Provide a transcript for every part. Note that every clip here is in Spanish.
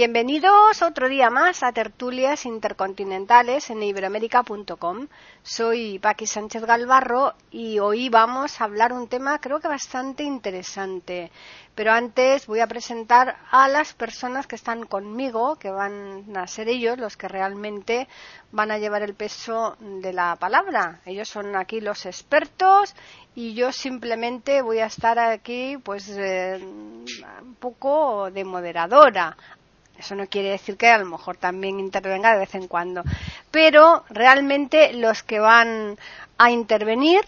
Bienvenidos otro día más a Tertulias Intercontinentales en iberoamérica.com. Soy Paqui Sánchez Galvarro y hoy vamos a hablar un tema creo que bastante interesante. Pero antes voy a presentar a las personas que están conmigo, que van a ser ellos los que realmente van a llevar el peso de la palabra. Ellos son aquí los expertos y yo simplemente voy a estar aquí pues eh, un poco de moderadora eso no quiere decir que a lo mejor también intervenga de vez en cuando. Pero realmente los que van a intervenir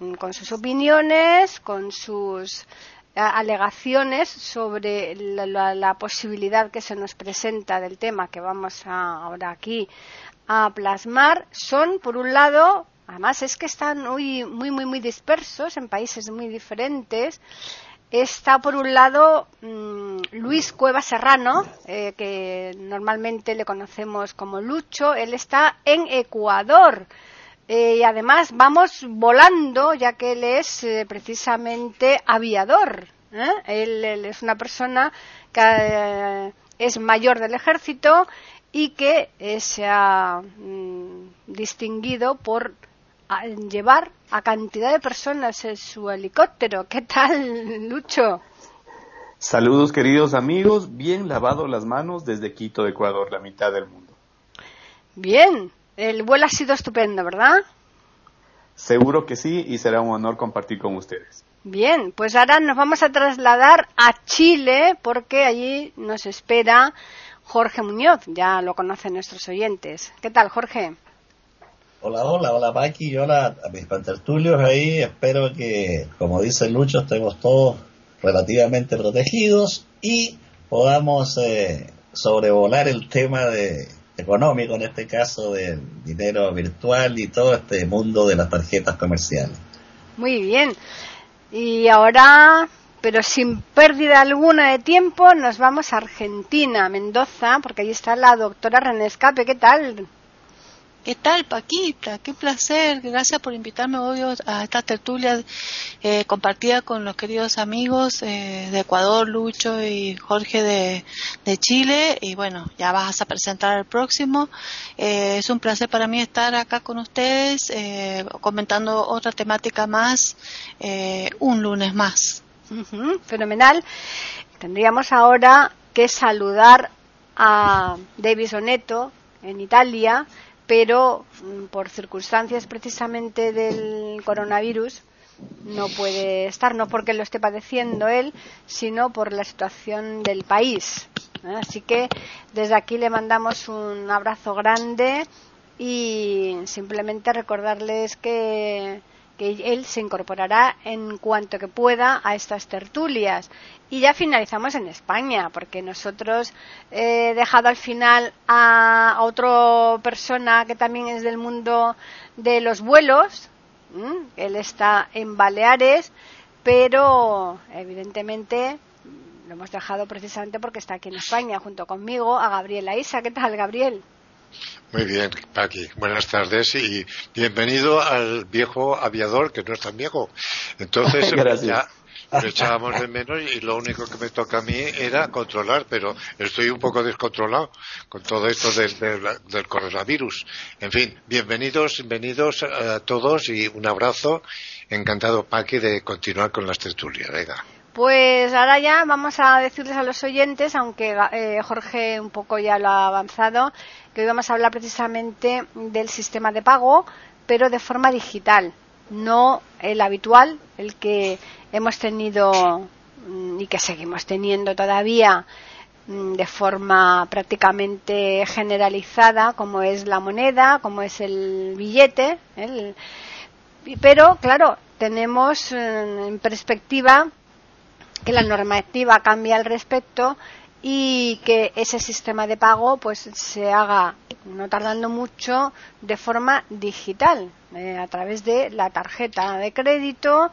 mm, con sus opiniones, con sus alegaciones sobre la, posibilidad que se nos presenta del tema que vamos ahora aquí a plasmar son, por un lado, además es que están muy, muy, muy, muy dispersos en países muy diferentes, Está por un lado mm, Luis Cueva Serrano, eh, que normalmente le conocemos como Lucho. Él está en Ecuador. Eh, y además vamos volando, ya que él es eh, precisamente aviador. Él, es una persona que es mayor del ejército y que se ha mm, distinguido por llevar a cantidad de personas en su helicóptero. ¿Qué tal, Lucho? Saludos queridos amigos, bien lavado las manos desde Quito, Ecuador, la mitad del mundo. Bien, el vuelo ha sido estupendo, ¿verdad? Seguro que sí y será un honor compartir con ustedes. Bien, pues ahora nos vamos a trasladar a Chile porque allí nos espera Jorge Muñoz, ya lo conocen nuestros oyentes. ¿Qué tal, Jorge? Hola, hola, hola Paqui hola a mis pantertulios ahí. Espero que, como dice Lucho, estemos todos relativamente protegidos y podamos eh, sobrevolar el tema de económico, en este caso del dinero virtual y todo este mundo de las tarjetas comerciales. Muy bien. Y ahora, pero sin pérdida alguna de tiempo, nos vamos a Argentina, Mendoza, porque ahí está la doctora René Escape. ¿Qué tal? ¿Qué tal, Paquita? Qué placer. Gracias por invitarme hoy a esta tertulia eh, compartida con los queridos amigos eh, de Ecuador, Lucho y Jorge de, Chile. Y bueno, ya vas a presentar el próximo. Eh, es un placer para mí estar acá con ustedes comentando otra temática más un lunes más. fenomenal. Tendríamos ahora que saludar a David Oneto en Italia pero mm, por circunstancias precisamente del coronavirus no puede estar, no porque lo esté padeciendo él, sino por la situación del país. Así que desde aquí le mandamos un abrazo grande y simplemente recordarles que que él se incorporará en cuanto que pueda a estas tertulias. Y ya finalizamos en España, porque nosotros he dejado al final a, otra persona que también es del mundo de los vuelos. Él está en Baleares, pero evidentemente lo hemos dejado precisamente porque está aquí en España junto conmigo a Gabriela Isa. ¿Qué tal, Gabriel? Muy bien, Paqui. Buenas tardes y bienvenido al viejo aviador, que no es tan viejo. Entonces, ya lo echábamos de menos y lo único que me toca a mí era controlar, pero estoy un poco descontrolado con todo esto del, del, coronavirus. En fin, bienvenidos, bienvenidos a todos y un abrazo. Encantado, Paqui, de continuar con las tertulias. Venga. Pues ahora ya vamos a decirles a los oyentes, aunque eh, Jorge un poco ya lo ha avanzado, que hoy vamos a hablar precisamente del sistema de pago, pero de forma digital, no el habitual, el que hemos tenido mm, y que seguimos teniendo todavía mm, de forma prácticamente generalizada, como es la moneda, como es el billete. pero, claro, tenemos mm, en perspectiva que la normativa cambia al respecto y que ese sistema de pago pues se haga no tardando mucho de forma digital eh, a través de la tarjeta de crédito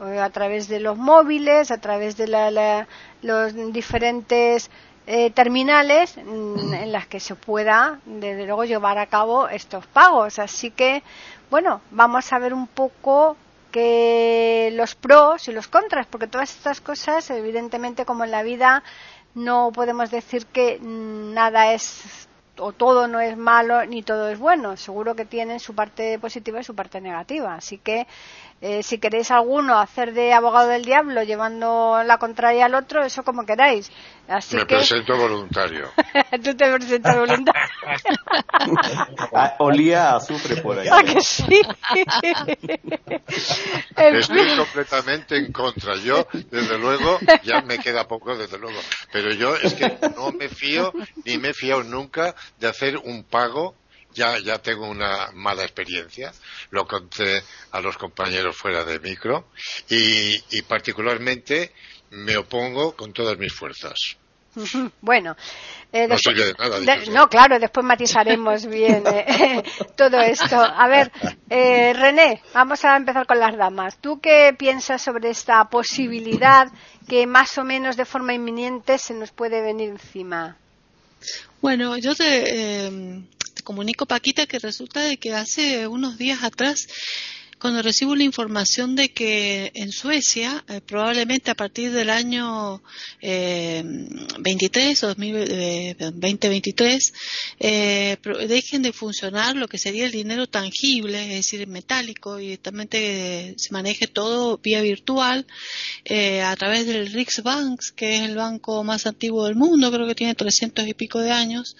a través de los móviles a través de los diferentes eh, terminales mm, en las que se pueda desde luego llevar a cabo estos pagos. Así que bueno vamos a ver un poco que los pros y los contras porque todas estas cosas evidentemente como en la vida no podemos decir que nada es o todo no es malo ni todo es bueno. Seguro que tienen su parte positiva y su parte negativa. Así que eh, si queréis alguno hacer de abogado del diablo llevando la contraria al otro, eso como queráis. Así Me presento voluntario. Tú te presentas voluntario. Ah, olía a azufre por ahí. ¿A que sí? Estoy completamente en contra. Yo, desde luego, ya me queda poco, desde luego. Pero yo es que no me fío, ni me he fiado nunca de hacer un pago ya, ya tengo una mala experiencia, lo conté a los compañeros fuera de micro y, y particularmente me opongo con todas mis fuerzas. Bueno, eh, no, de nada, no, claro, después matizaremos bien eh, todo esto. A ver, eh, René, vamos a empezar con las damas. ¿Tú qué piensas sobre esta posibilidad que más o menos de forma inminente se nos puede venir encima? Bueno, yo te, eh, comunico, Paquita, que resulta de que hace unos días atrás cuando recibo la información de que en Suecia, eh, probablemente a partir del año eh, 23 o 2023, eh, eh dejen de funcionar lo que sería el dinero tangible, es decir, metálico, y también se maneje todo vía virtual eh, a través del Riksbank, que es el banco más antiguo del mundo, creo que tiene 300 y pico de años,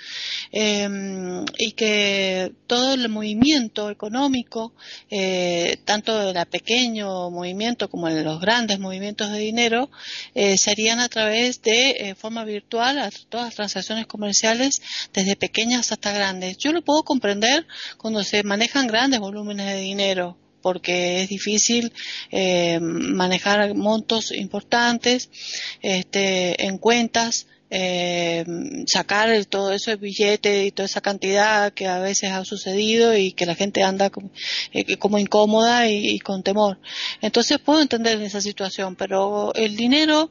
y que todo el movimiento económico eh, tanto el pequeño movimiento como en los grandes movimientos de dinero eh, serían a través de eh, forma virtual a todas las transacciones comerciales desde pequeñas hasta grandes. Yo lo puedo comprender cuando se manejan grandes volúmenes de dinero porque es difícil eh, manejar montos importantes este, en cuentas eh, sacar todo ese billete y toda esa cantidad que a veces ha sucedido y que la gente anda como, eh, incómoda y, con temor. Entonces puedo entender esa situación, pero el dinero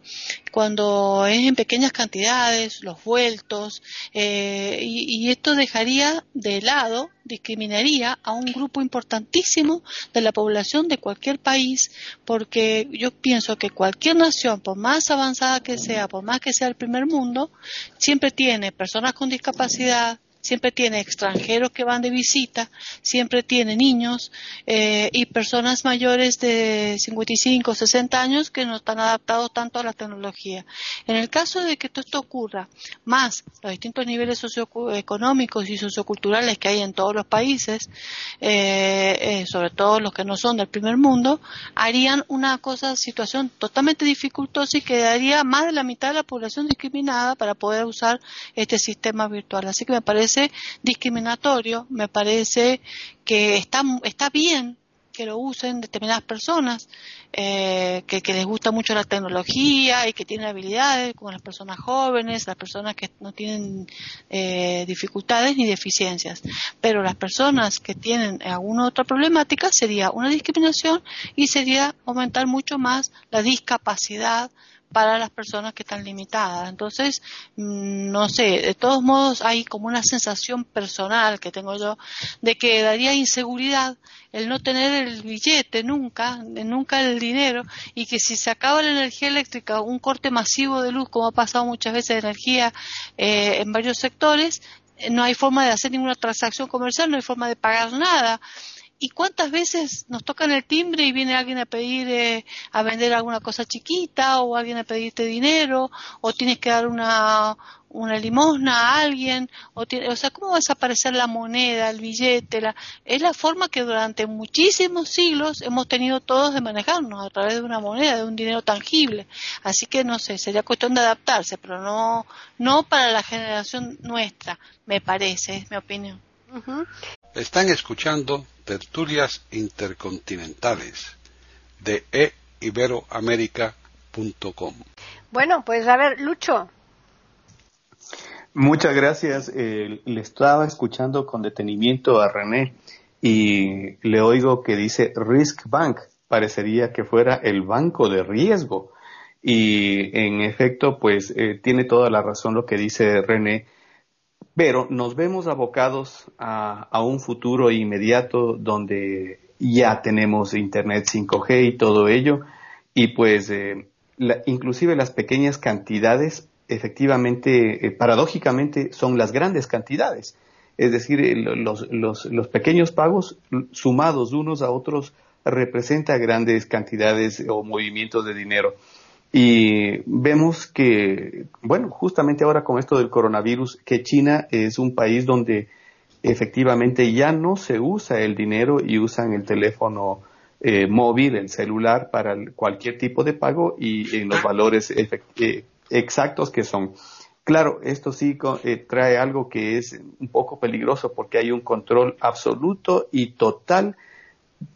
cuando es en pequeñas cantidades, los vueltos, eh, y, y esto dejaría de lado discriminaría a un grupo importantísimo de la población de cualquier país, porque yo pienso que cualquier nación, por más avanzada que sea, por más que sea el primer mundo, siempre tiene personas con discapacidad, siempre tiene extranjeros que van de visita, siempre tiene niños eh, y personas mayores de 55 o 60 años que no están adaptados tanto a la tecnología. En el caso de que todo esto ocurra, más los distintos niveles socioeconómicos y socioculturales que hay en todos los países, eh, eh, sobre todo los que no son del primer mundo, harían una cosa, situación totalmente dificultosa y quedaría más de la mitad de la población discriminada para poder usar este sistema virtual. Así que me parece discriminatorio, me parece que está, está bien que lo usen determinadas personas eh, que, les gusta mucho la tecnología y que tienen habilidades, como las personas jóvenes, las personas que no tienen eh, dificultades ni deficiencias. Pero las personas que tienen alguna otra problemática sería una discriminación y sería aumentar mucho más la discapacidad para las personas que están limitadas. Entonces, mm, no sé, de todos modos hay como una sensación personal que tengo yo de que daría inseguridad el no tener el billete nunca, nunca el dinero, y que si se acaba la energía eléctrica, un corte masivo de luz, como ha pasado muchas veces de energía eh, en varios sectores, eh, no hay forma de hacer ninguna transacción comercial, no hay forma de pagar nada. ¿Y cuántas veces nos tocan el timbre y viene alguien a pedir, eh, a vender alguna cosa chiquita o alguien a pedirte dinero o tienes que dar una, una limosna a alguien? O, o sea, ¿cómo va a desaparecer la moneda, el billete? La, es la forma que durante muchísimos siglos hemos tenido todos de manejarnos a través de una moneda, de un dinero tangible. Así que no sé, sería cuestión de adaptarse, pero no, no para la generación nuestra, me parece, es mi opinión. Están escuchando tertulias intercontinentales de eiberoamerica.com. Bueno, pues a ver, Lucho, Muchas gracias. Eh, le estaba escuchando con detenimiento a René y le oigo que dice Risk Bank. Parecería que fuera el banco de riesgo. Y en efecto, pues eh, tiene toda la razón lo que dice René. Pero nos vemos abocados a, un futuro inmediato donde ya tenemos Internet 5G y todo ello. Y pues eh, inclusive las pequeñas cantidades efectivamente, eh, paradójicamente, son las grandes cantidades. Es decir, los, los, los, pequeños pagos sumados unos a otros representan grandes cantidades o movimientos de dinero. Y vemos que, bueno, justamente ahora con esto del coronavirus, que China es un país donde efectivamente ya no se usa el dinero y usan el teléfono eh, móvil, el celular para cualquier tipo de pago y en los valores eh, exactos que son. Claro, esto sí eh, trae algo que es un poco peligroso porque hay un control absoluto y total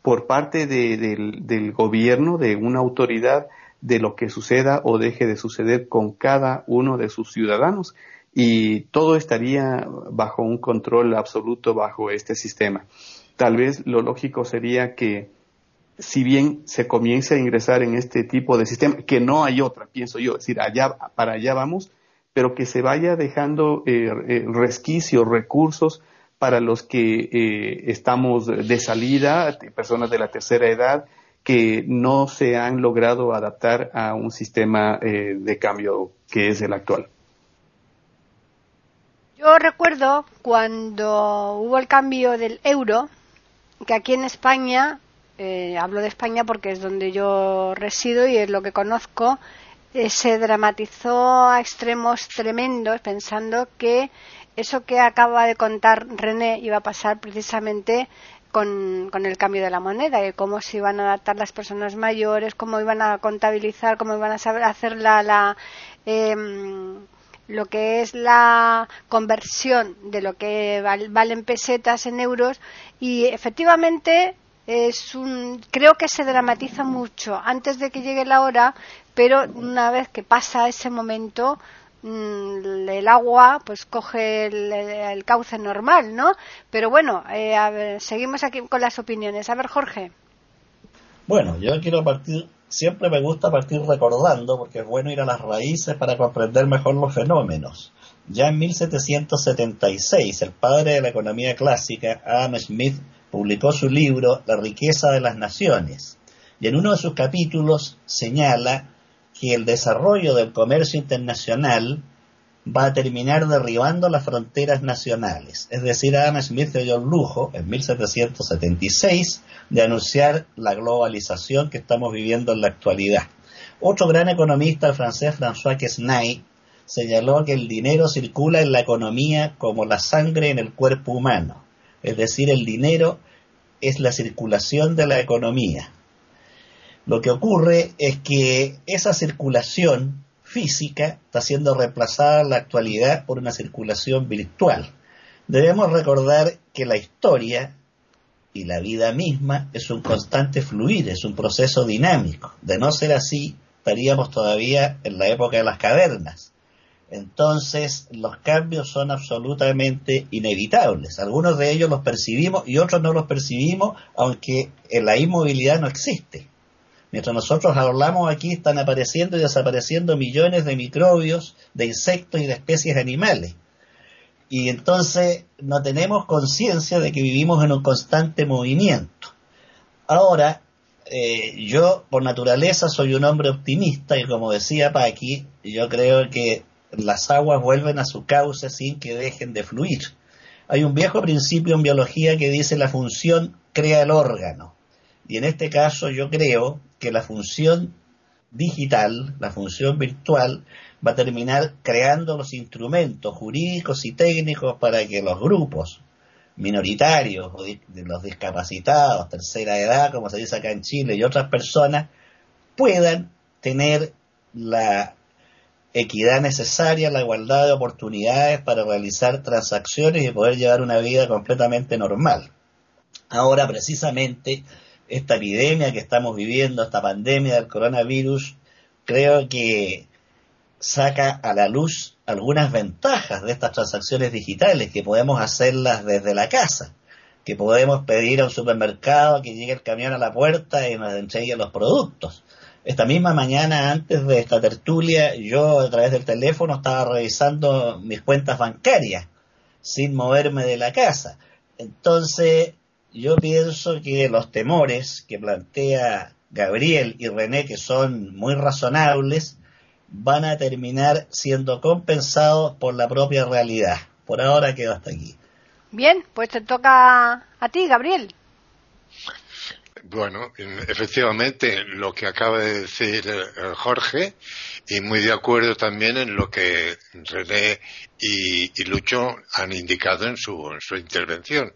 por parte del, gobierno, de una autoridad, de lo que suceda o deje de suceder con cada uno de sus ciudadanos y todo estaría bajo un control absoluto bajo este sistema. Tal vez lo lógico sería que si bien se comience a ingresar en este tipo de sistema, que no hay otra, pienso yo, es decir, allá, para allá vamos, pero que se vaya dejando eh, eh, resquicios, recursos para los que eh, estamos de salida, personas de la tercera edad, que no se han logrado adaptar a un sistema de cambio que es el actual. Yo recuerdo cuando hubo el cambio del euro, que aquí en España eh, hablo de España porque es donde yo resido y es lo que conozco, eh, se dramatizó a extremos tremendos pensando que eso que acaba de contar René iba a pasar precisamente con, el cambio de la moneda, y cómo se iban a adaptar las personas mayores, cómo iban a contabilizar, cómo iban a saber hacer la, la em, lo que es la conversión de lo que valen pesetas en euros. Y efectivamente es un, creo que se dramatiza mucho antes de que llegue la hora, pero una vez que pasa ese momento, el agua pues coge el, cauce normal, ¿no? Pero bueno, eh, seguimos aquí con las opiniones. A ver, Jorge. Bueno, yo quiero partir, siempre me gusta partir recordando, porque es bueno ir a las raíces para comprender mejor los fenómenos. Ya en 1776, el padre de la economía clásica, Adam Smith, publicó su libro La riqueza de las naciones y en uno de sus capítulos señala que el desarrollo del comercio internacional va a terminar derribando las fronteras nacionales. Es decir, Adam Smith se dio el lujo en 1776 de anunciar la globalización que estamos viviendo en la actualidad. Otro gran economista, francés François Quesnay, señaló que el dinero circula en la economía como la sangre en el cuerpo humano es decir, el dinero es la circulación de la economía. Lo que ocurre es que esa circulación física está siendo reemplazada en la actualidad por una circulación virtual. Debemos recordar que la historia y la vida misma es un constante fluir, es un proceso dinámico. De no ser así, estaríamos todavía en la época de las cavernas. Entonces, los cambios son absolutamente inevitables. Algunos de ellos los percibimos y otros no los percibimos, aunque la inmovilidad no existe. Mientras nosotros hablamos aquí, están apareciendo y desapareciendo millones de microbios, de insectos y de especies animales. Y entonces no tenemos conciencia de que vivimos en un constante movimiento. Ahora, eh, yo por naturaleza soy un hombre optimista y como decía Paqui, yo creo que las aguas vuelven a su cauce sin que dejen de fluir. Hay un viejo principio en biología que dice la función crea el órgano. Y en este caso yo creo que la función digital, la función virtual, va a terminar creando los instrumentos jurídicos y técnicos para que los grupos minoritarios, los discapacitados, tercera edad, como se dice acá en Chile, y otras personas, puedan tener la equidad necesaria, la igualdad de oportunidades para realizar transacciones y poder llevar una vida completamente normal. Ahora, precisamente, esta epidemia que estamos viviendo, esta pandemia del coronavirus, creo que saca a la luz algunas ventajas de estas transacciones digitales, que podemos hacerlas desde la casa, que podemos pedir a un supermercado que llegue el camión a la puerta y nos entregue los productos. Esta misma mañana, antes de esta tertulia, yo a través del teléfono estaba revisando mis cuentas bancarias sin moverme de la casa. Entonces, yo pienso que los temores que plantea Gabriel y René, que son muy razonables, van a terminar siendo compensados por la propia realidad. Por ahora quedo hasta aquí. Bien, pues te toca a ti, Gabriel. Bueno, efectivamente, lo que acaba de decir eh, Jorge, y muy de acuerdo también en lo que René y, Lucho han indicado en su, intervención.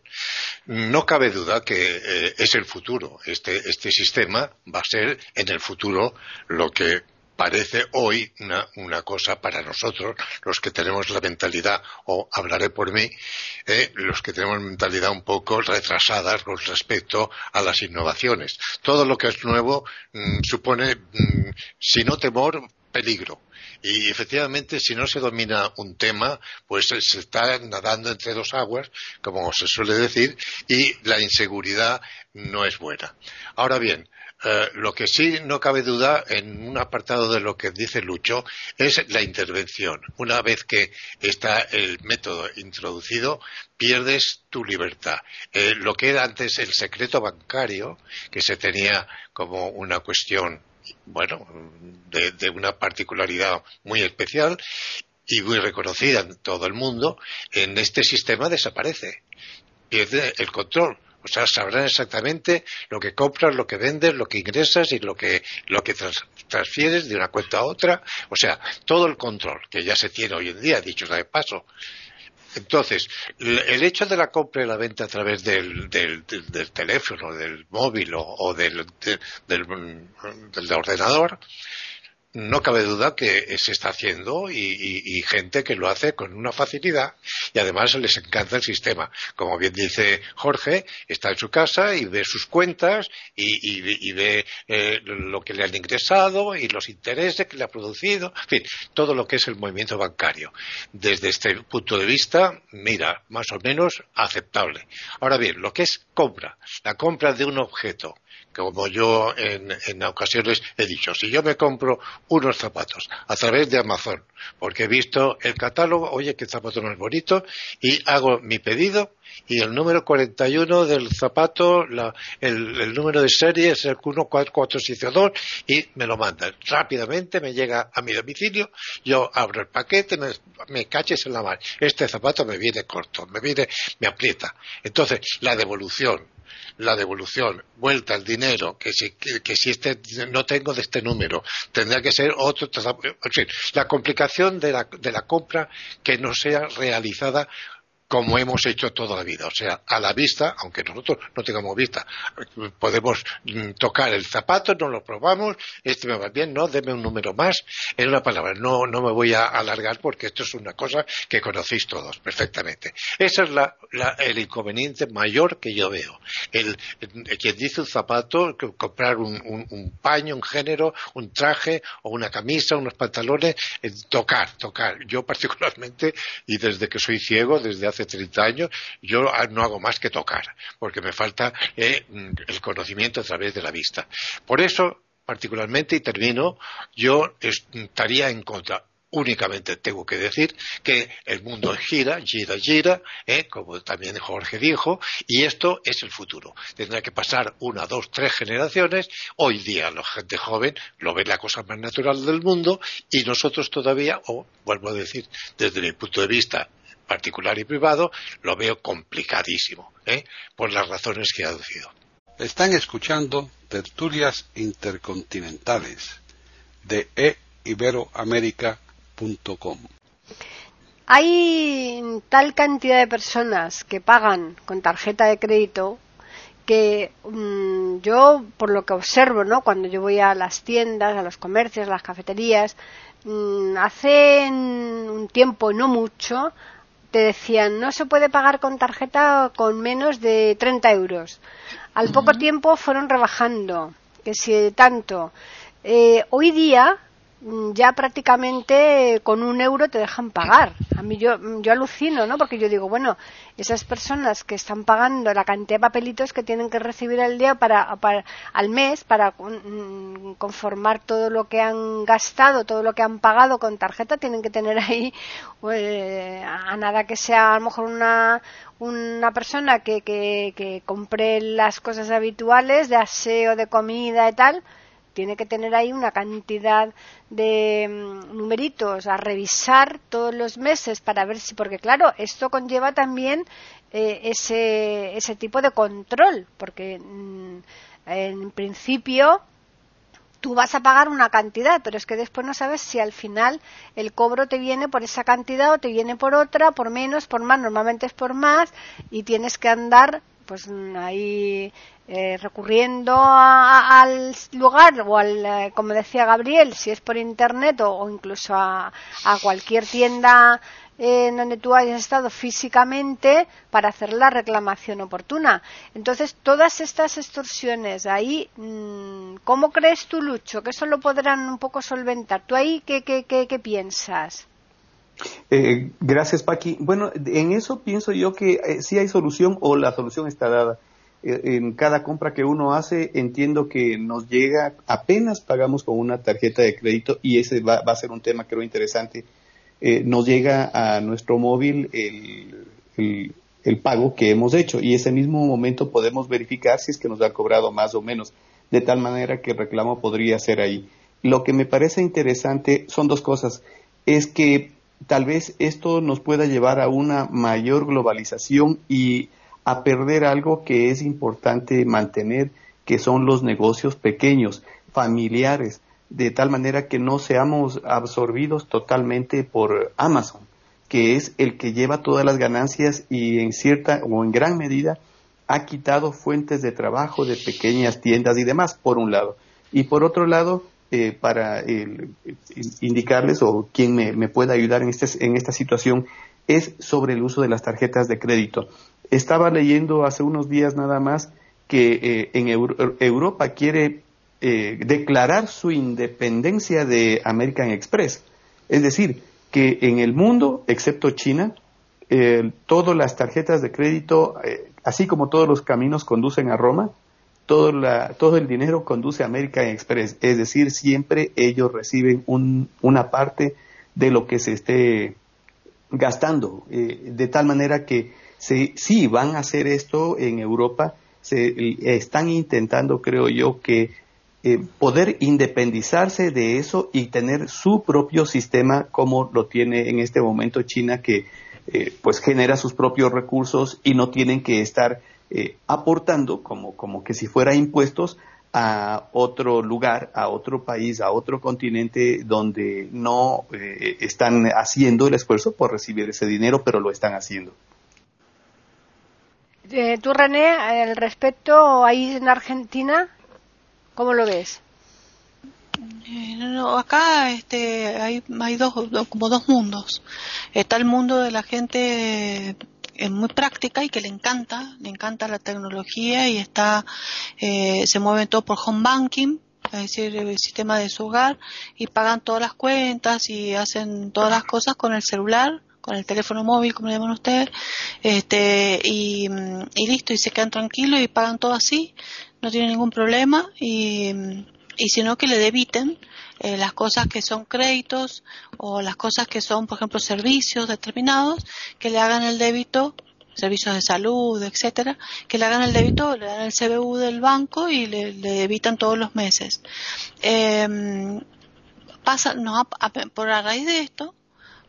No cabe duda que eh, es el futuro. Este, este sistema va a ser en el futuro lo que parece hoy una, cosa para nosotros, los que tenemos la mentalidad, o hablaré por mí, eh, los que tenemos mentalidad un poco retrasada con respecto a las innovaciones. Todo lo que es nuevo mm, supone, mm, si no temor, peligro. Y efectivamente, si no se domina un tema, pues se está nadando entre dos aguas, como se suele decir, y la inseguridad no es buena. Ahora bien, eh, lo que sí no cabe duda en un apartado de lo que dice Lucho es la intervención. Una vez que está el método introducido, pierdes tu libertad. Eh, lo que era antes el secreto bancario, que se tenía como una cuestión, bueno, de, de una particularidad muy especial y muy reconocida en todo el mundo, en este sistema desaparece. Pierde el control o sea, sabrán exactamente lo que compras, lo que vendes, lo que ingresas y lo que, lo que transfieres de una cuenta a otra. O sea, todo el control que ya se tiene hoy en día, dicho de paso. Entonces, el hecho de la compra y la venta a través del, del, teléfono, del móvil o, del, del, ordenador no cabe duda que se está haciendo y, gente que lo hace con una facilidad y además les encanta el sistema. Como bien dice Jorge, está en su casa y ve sus cuentas y, ve eh, lo que le han ingresado y los intereses que le ha producido, en fin, todo lo que es el movimiento bancario. Desde este punto de vista, mira, más o menos aceptable. Ahora bien, lo que es compra, la compra de un objeto, como yo en, ocasiones he dicho, si yo me compro unos zapatos a través de Amazon, porque he visto el catálogo, oye, qué zapato más bonito, y hago mi pedido, y el número 41 del zapato, el, número de serie es el 14472 y me lo mandan. Rápidamente me llega a mi domicilio, yo abro el paquete, me, me caches en la mano. Este zapato me viene corto, me viene, me aprieta. Entonces, la devolución, la devolución, vuelta el dinero, que si, que, si este no tengo de este número, tendrá que ser otro. En fin, la complicación de la, de la compra que no sea realizada como hemos hecho toda la vida, o sea, a la vista, aunque nosotros no tengamos vista, podemos mm, tocar el zapato, nos lo probamos, este me va bien, no, deme un número más, en una palabra, no, no me voy a alargar porque esto es una cosa que conocéis todos perfectamente. Ese es el inconveniente mayor que yo veo. El, quien dice un zapato, comprar un, paño, un género, un traje o una camisa, unos pantalones, tocar, tocar. Yo particularmente, y desde que soy ciego, desde hace hace 30 años, yo no hago más que tocar, porque me falta eh, el conocimiento a través de la vista. Por eso, particularmente, y termino, yo estaría en contra únicamente tengo que decir que el mundo gira, gira, gira, eh, como también Jorge dijo, y esto es el futuro. Tendrá que pasar una, dos, tres generaciones. Hoy día la gente joven lo ve la cosa más natural del mundo y nosotros todavía, o vuelvo a decir, desde mi punto de vista particular y privado, lo veo complicadísimo, ¿eh? por las razones que ha aducido. Están escuchando tertulias intercontinentales de eiberoamerica.com. Hay tal cantidad de personas que pagan con tarjeta de crédito que mm, yo, por lo que observo, ¿no? cuando yo voy a las tiendas, a los comercios, a las cafeterías, mm, hace un tiempo, no mucho, te decían no se puede pagar con tarjeta con menos de 30 euros. Al poco tiempo fueron rebajando, que si tanto. Eh, hoy día ya prácticamente con un euro te dejan pagar. A mí yo, mm, yo alucino, ¿no? Porque yo digo, bueno, esas personas que están pagando la cantidad de papelitos que tienen que recibir al día para, para al mes para mm, conformar todo lo que han gastado, todo lo que han pagado con tarjeta, tienen que tener ahí pues, a nada que sea a lo mejor una una persona que, que, que compre las cosas habituales de aseo, de comida y tal, tiene que tener ahí una cantidad de mm, numeritos a revisar todos los meses para ver si, porque claro, esto conlleva también eh, ese, ese tipo de control, porque mm, en principio tú vas a pagar una cantidad, pero es que después no sabes si al final el cobro te viene por esa cantidad o te viene por otra, por menos, por más, normalmente es por más y tienes que andar pues ahí eh, recurriendo al lugar o al, eh, como decía Gabriel, si es por internet o, incluso a, cualquier tienda en donde tú hayas estado físicamente para hacer la reclamación oportuna. Entonces, todas estas extorsiones ahí, mm, ¿cómo crees tú, Lucho, que eso lo podrán un poco solventar? ¿Tú ahí qué, qué, qué, piensas? Eh, gracias, Paqui. Bueno, en eso pienso yo que sí hay solución o la solución está dada. Eh, en cada compra que uno hace, entiendo que nos llega, apenas pagamos con una tarjeta de crédito y ese va, a ser un tema creo interesante, eh, nos llega a nuestro móvil el, el, pago que hemos hecho y ese mismo momento podemos verificar si es que nos ha cobrado más o menos, de tal manera que el reclamo podría ser ahí. Lo que me parece interesante son dos cosas, es que tal vez esto nos pueda llevar a una mayor globalización y a perder algo que es importante mantener, que son los negocios pequeños, familiares, de tal manera que no seamos absorbidos totalmente por Amazon, que es el que lleva todas las ganancias y en cierta o en gran medida ha quitado fuentes de trabajo de pequeñas tiendas y demás, por un lado. Y por otro lado, eh, para indicarles o quien me, pueda ayudar en, este, en esta situación es sobre el uso de las tarjetas de crédito. Estaba leyendo hace unos días nada más que eh, en Europa quiere eh, declarar su independencia de American Express. Es decir, que en el mundo, excepto China, eh, todas las tarjetas de crédito, así como todos los caminos conducen a Roma, todo, la, todo el dinero conduce a American Express. Es decir, siempre ellos reciben un, una parte de lo que se esté gastando, de tal manera que Sí, sí, van a hacer esto en Europa. Se están intentando, creo yo, que eh, poder independizarse de eso y tener su propio sistema como lo tiene en este momento China, que eh, pues genera sus propios recursos y no tienen que estar eh, aportando como, como que si fuera impuestos a otro lugar, a otro país, a otro continente donde no están haciendo el esfuerzo por recibir ese dinero, pero lo están haciendo. Eh, tú, René, al respecto, ahí en Argentina, ¿cómo lo ves? Eh, no, acá este, hay, hay dos, como dos mundos. Está el mundo de la gente es muy práctica y que le encanta, le encanta la tecnología y está, eh, se mueve todo por home banking, es decir, el sistema de su hogar y pagan todas las cuentas y hacen todas las cosas con el celular con el teléfono móvil, como le llaman ustedes, este, y, y listo, y se quedan tranquilos y pagan todo así, no tienen ningún problema, y, y sino que le debiten eh, las cosas que son créditos o las cosas que son, por ejemplo, servicios determinados, que le hagan el débito servicios de salud, etcétera, que le hagan el débito, le dan el CBU del banco y le, le debitan todos los meses. Eh, pasa, no, por a raíz de esto,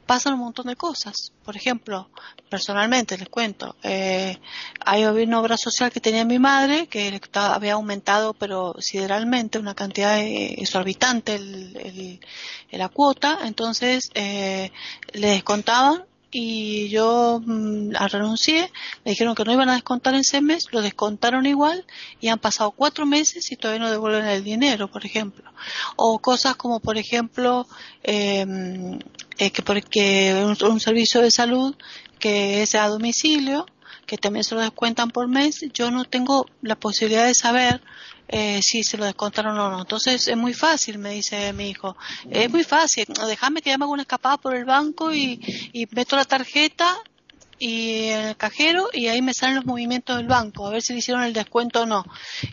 pasan un montón de cosas. Por ejemplo, personalmente les cuento, eh, hay una obra social que tenía mi madre que había aumentado, pero sideralmente, una cantidad exorbitante el, la cuota, entonces eh, le descontaban y yo mm, renuncié, me dijeron que no iban a descontar en ese mes, lo descontaron igual y han pasado cuatro meses y todavía no devuelven el dinero, por ejemplo. O cosas como, por ejemplo, eh, que porque un, servicio de salud que es a domicilio, que también se lo descuentan por mes, yo no tengo la posibilidad de saber eh, si se lo descontaron o no. Entonces es muy fácil, me dice mi hijo. Es muy fácil. Déjame que yo me haga una escapada por el banco y, y meto la tarjeta y en el cajero y ahí me salen los movimientos del banco, a ver si le hicieron el descuento o no.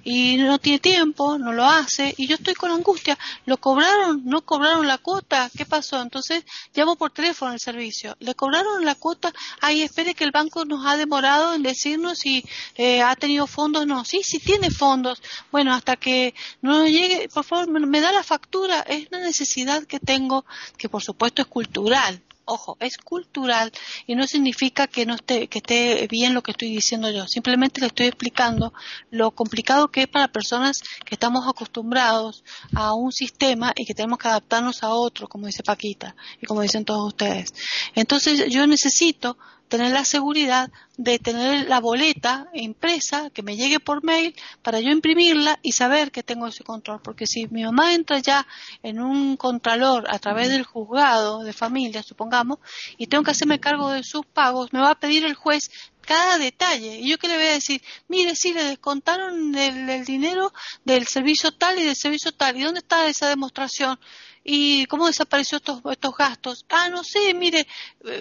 Y no tiene tiempo, no lo hace y yo estoy con angustia. ¿Lo cobraron? ¿No cobraron la cuota? ¿Qué pasó? Entonces llamo por teléfono al servicio. ¿Le cobraron la cuota? Ay, espere que el banco nos ha demorado en decirnos si eh, ha tenido fondos no. Sí, sí tiene fondos. Bueno, hasta que no llegue, por favor, me da la factura. Es una necesidad que tengo, que por supuesto es cultural ojo, es cultural y no significa que no esté, que esté bien lo que estoy diciendo yo. Simplemente le estoy explicando lo complicado que es para personas que estamos acostumbrados a un sistema y que tenemos que adaptarnos a otro, como dice Paquita y como dicen todos ustedes. Entonces yo necesito tener la seguridad de tener la boleta impresa que me llegue por mail para yo imprimirla y saber que tengo ese control. Porque si mi mamá entra ya en un contralor a través del juzgado de familia, supongamos, y tengo que hacerme cargo de sus pagos, me va a pedir el juez cada detalle. ¿Y yo qué le voy a decir? Mire, sí, le descontaron el dinero del servicio tal y del servicio tal. ¿Y dónde está esa demostración? ¿Y cómo desapareció estos, estos gastos? Ah, no sé, mire, eh,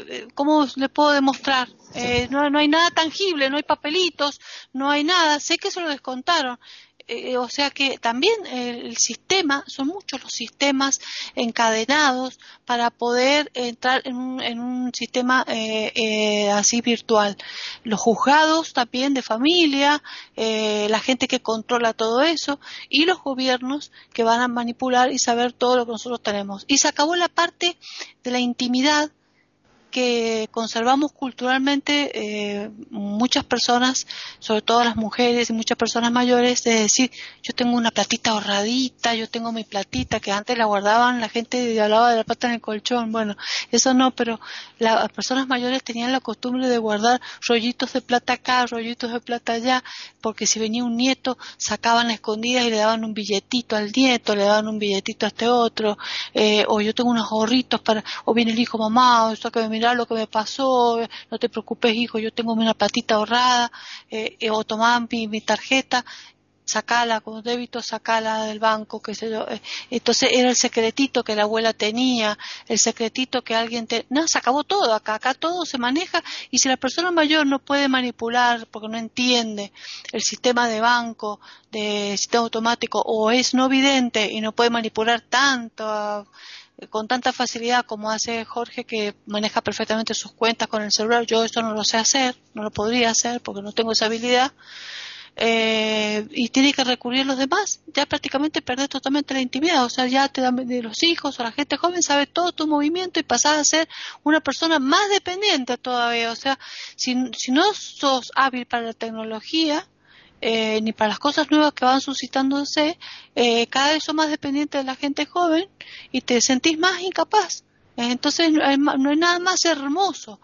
eh, ¿cómo le puedo demostrar? Eh, no, no hay nada tangible, no hay papelitos, no hay nada. Sé que se lo descontaron. Eh, o sea que también el sistema, son muchos los sistemas encadenados para poder entrar en un, en un sistema eh, eh, así virtual. Los juzgados también de familia, la gente que controla todo eso y los gobiernos que van a manipular y saber todo lo que nosotros tenemos. Y se acabó la parte de la intimidad que conservamos culturalmente eh, muchas personas, sobre todo las mujeres y muchas personas mayores, de decir, yo tengo una platita ahorradita, yo tengo mi platita, que antes la guardaban la gente hablaba de la plata en el colchón, bueno, eso no, pero las personas mayores tenían la costumbre de guardar rollitos de plata acá, rollitos de plata allá, porque si venía un nieto, sacaban escondidas y le daban un billetito al nieto, le daban un billetito a este otro, eh, o yo tengo unos gorritos para, o viene el hijo, mamá, o que me lo que me pasó, no te preocupes hijo, yo tengo una platita ahorrada, eh, eh, o tomá mi, tarjeta, sacala con débito, sacala del banco, qué sé yo. Eh, entonces era el secretito que la abuela tenía, el secretito que alguien te... No, se acabó todo acá, acá todo se maneja y si la persona mayor no puede manipular porque no entiende el sistema de banco, de sistema automático o es no vidente y no puede manipular tanto con tanta facilidad como hace Jorge que maneja perfectamente sus cuentas con el celular. Yo esto no lo sé hacer, no lo podría hacer porque no tengo esa habilidad. Eh, y tiene que recurrir a los demás, ya prácticamente perdés totalmente la intimidad, o sea, ya te dan de los hijos o la gente joven sabe todo tu movimiento y pasás a ser una persona más dependiente todavía, o sea, si, si no sos hábil para la tecnología, eh, ni para las cosas nuevas que van suscitándose, eh, cada vez son más dependientes de la gente joven y te sentís más incapaz. Eh, entonces no hay, nada más hermoso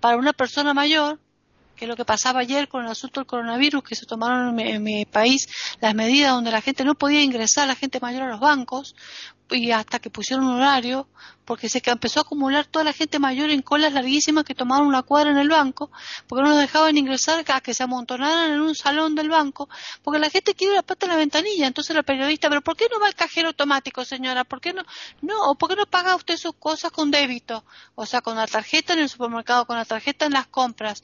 para una persona mayor que lo que pasaba ayer con el asunto del coronavirus, que se tomaron en mi, país las medidas donde la gente no podía ingresar, la gente mayor a los bancos, y hasta que pusieron horario, porque se empezó a acumular toda la gente mayor en colas larguísimas que tomaban una cuadra en el banco, porque no nos dejaban ingresar a que se amontonaran en un salón del banco, porque la gente quiere la pata en la ventanilla. Entonces la periodista, pero ¿por qué no va al cajero automático, señora? ¿Por qué no? No, ¿o por qué no paga usted sus cosas con débito? O sea, con la tarjeta en el supermercado, con la tarjeta en las compras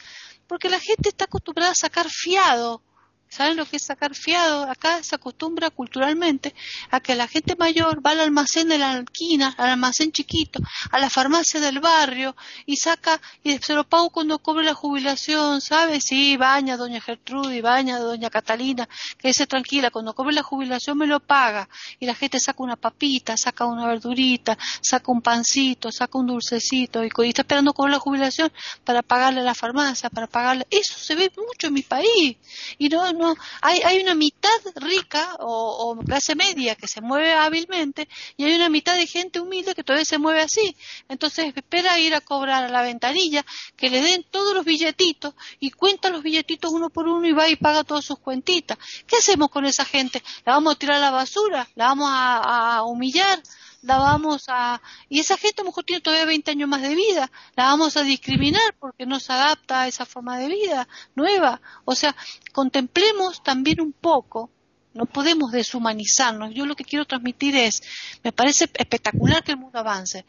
porque la gente está acostumbrada a sacar fiado ¿Saben lo que es sacar fiado? Acá se acostumbra culturalmente a que la gente mayor va al almacén de la esquina, al almacén chiquito, a la farmacia del barrio y saca y se lo pago cuando cobre la jubilación, ¿sabes? Sí, baña doña Gertrude, baña doña Catalina, que dice tranquila, cuando cobre la jubilación me lo paga. Y la gente saca una papita, saca una verdurita, saca un pancito, saca un dulcecito y, está esperando cobrar la jubilación para pagarle a la farmacia, para pagarle. Eso se ve mucho en mi país. Y no, no, hay, hay una mitad rica o, clase media que se mueve hábilmente y hay una mitad de gente humilde que todavía se mueve así. Entonces espera ir a cobrar a la ventanilla, que le den todos los billetitos y cuenta los billetitos uno por uno y va y paga todas sus cuentitas. ¿Qué hacemos con esa gente? ¿La vamos a tirar a la basura? ¿La vamos a humillar? La vamos a... Y esa gente a lo mejor tiene todavía 20 años más de vida, la vamos a discriminar porque no se adapta a esa forma de vida nueva. O sea, contemplemos también un poco no podemos deshumanizarnos. Yo lo que quiero transmitir es, me parece espectacular que el mundo avance,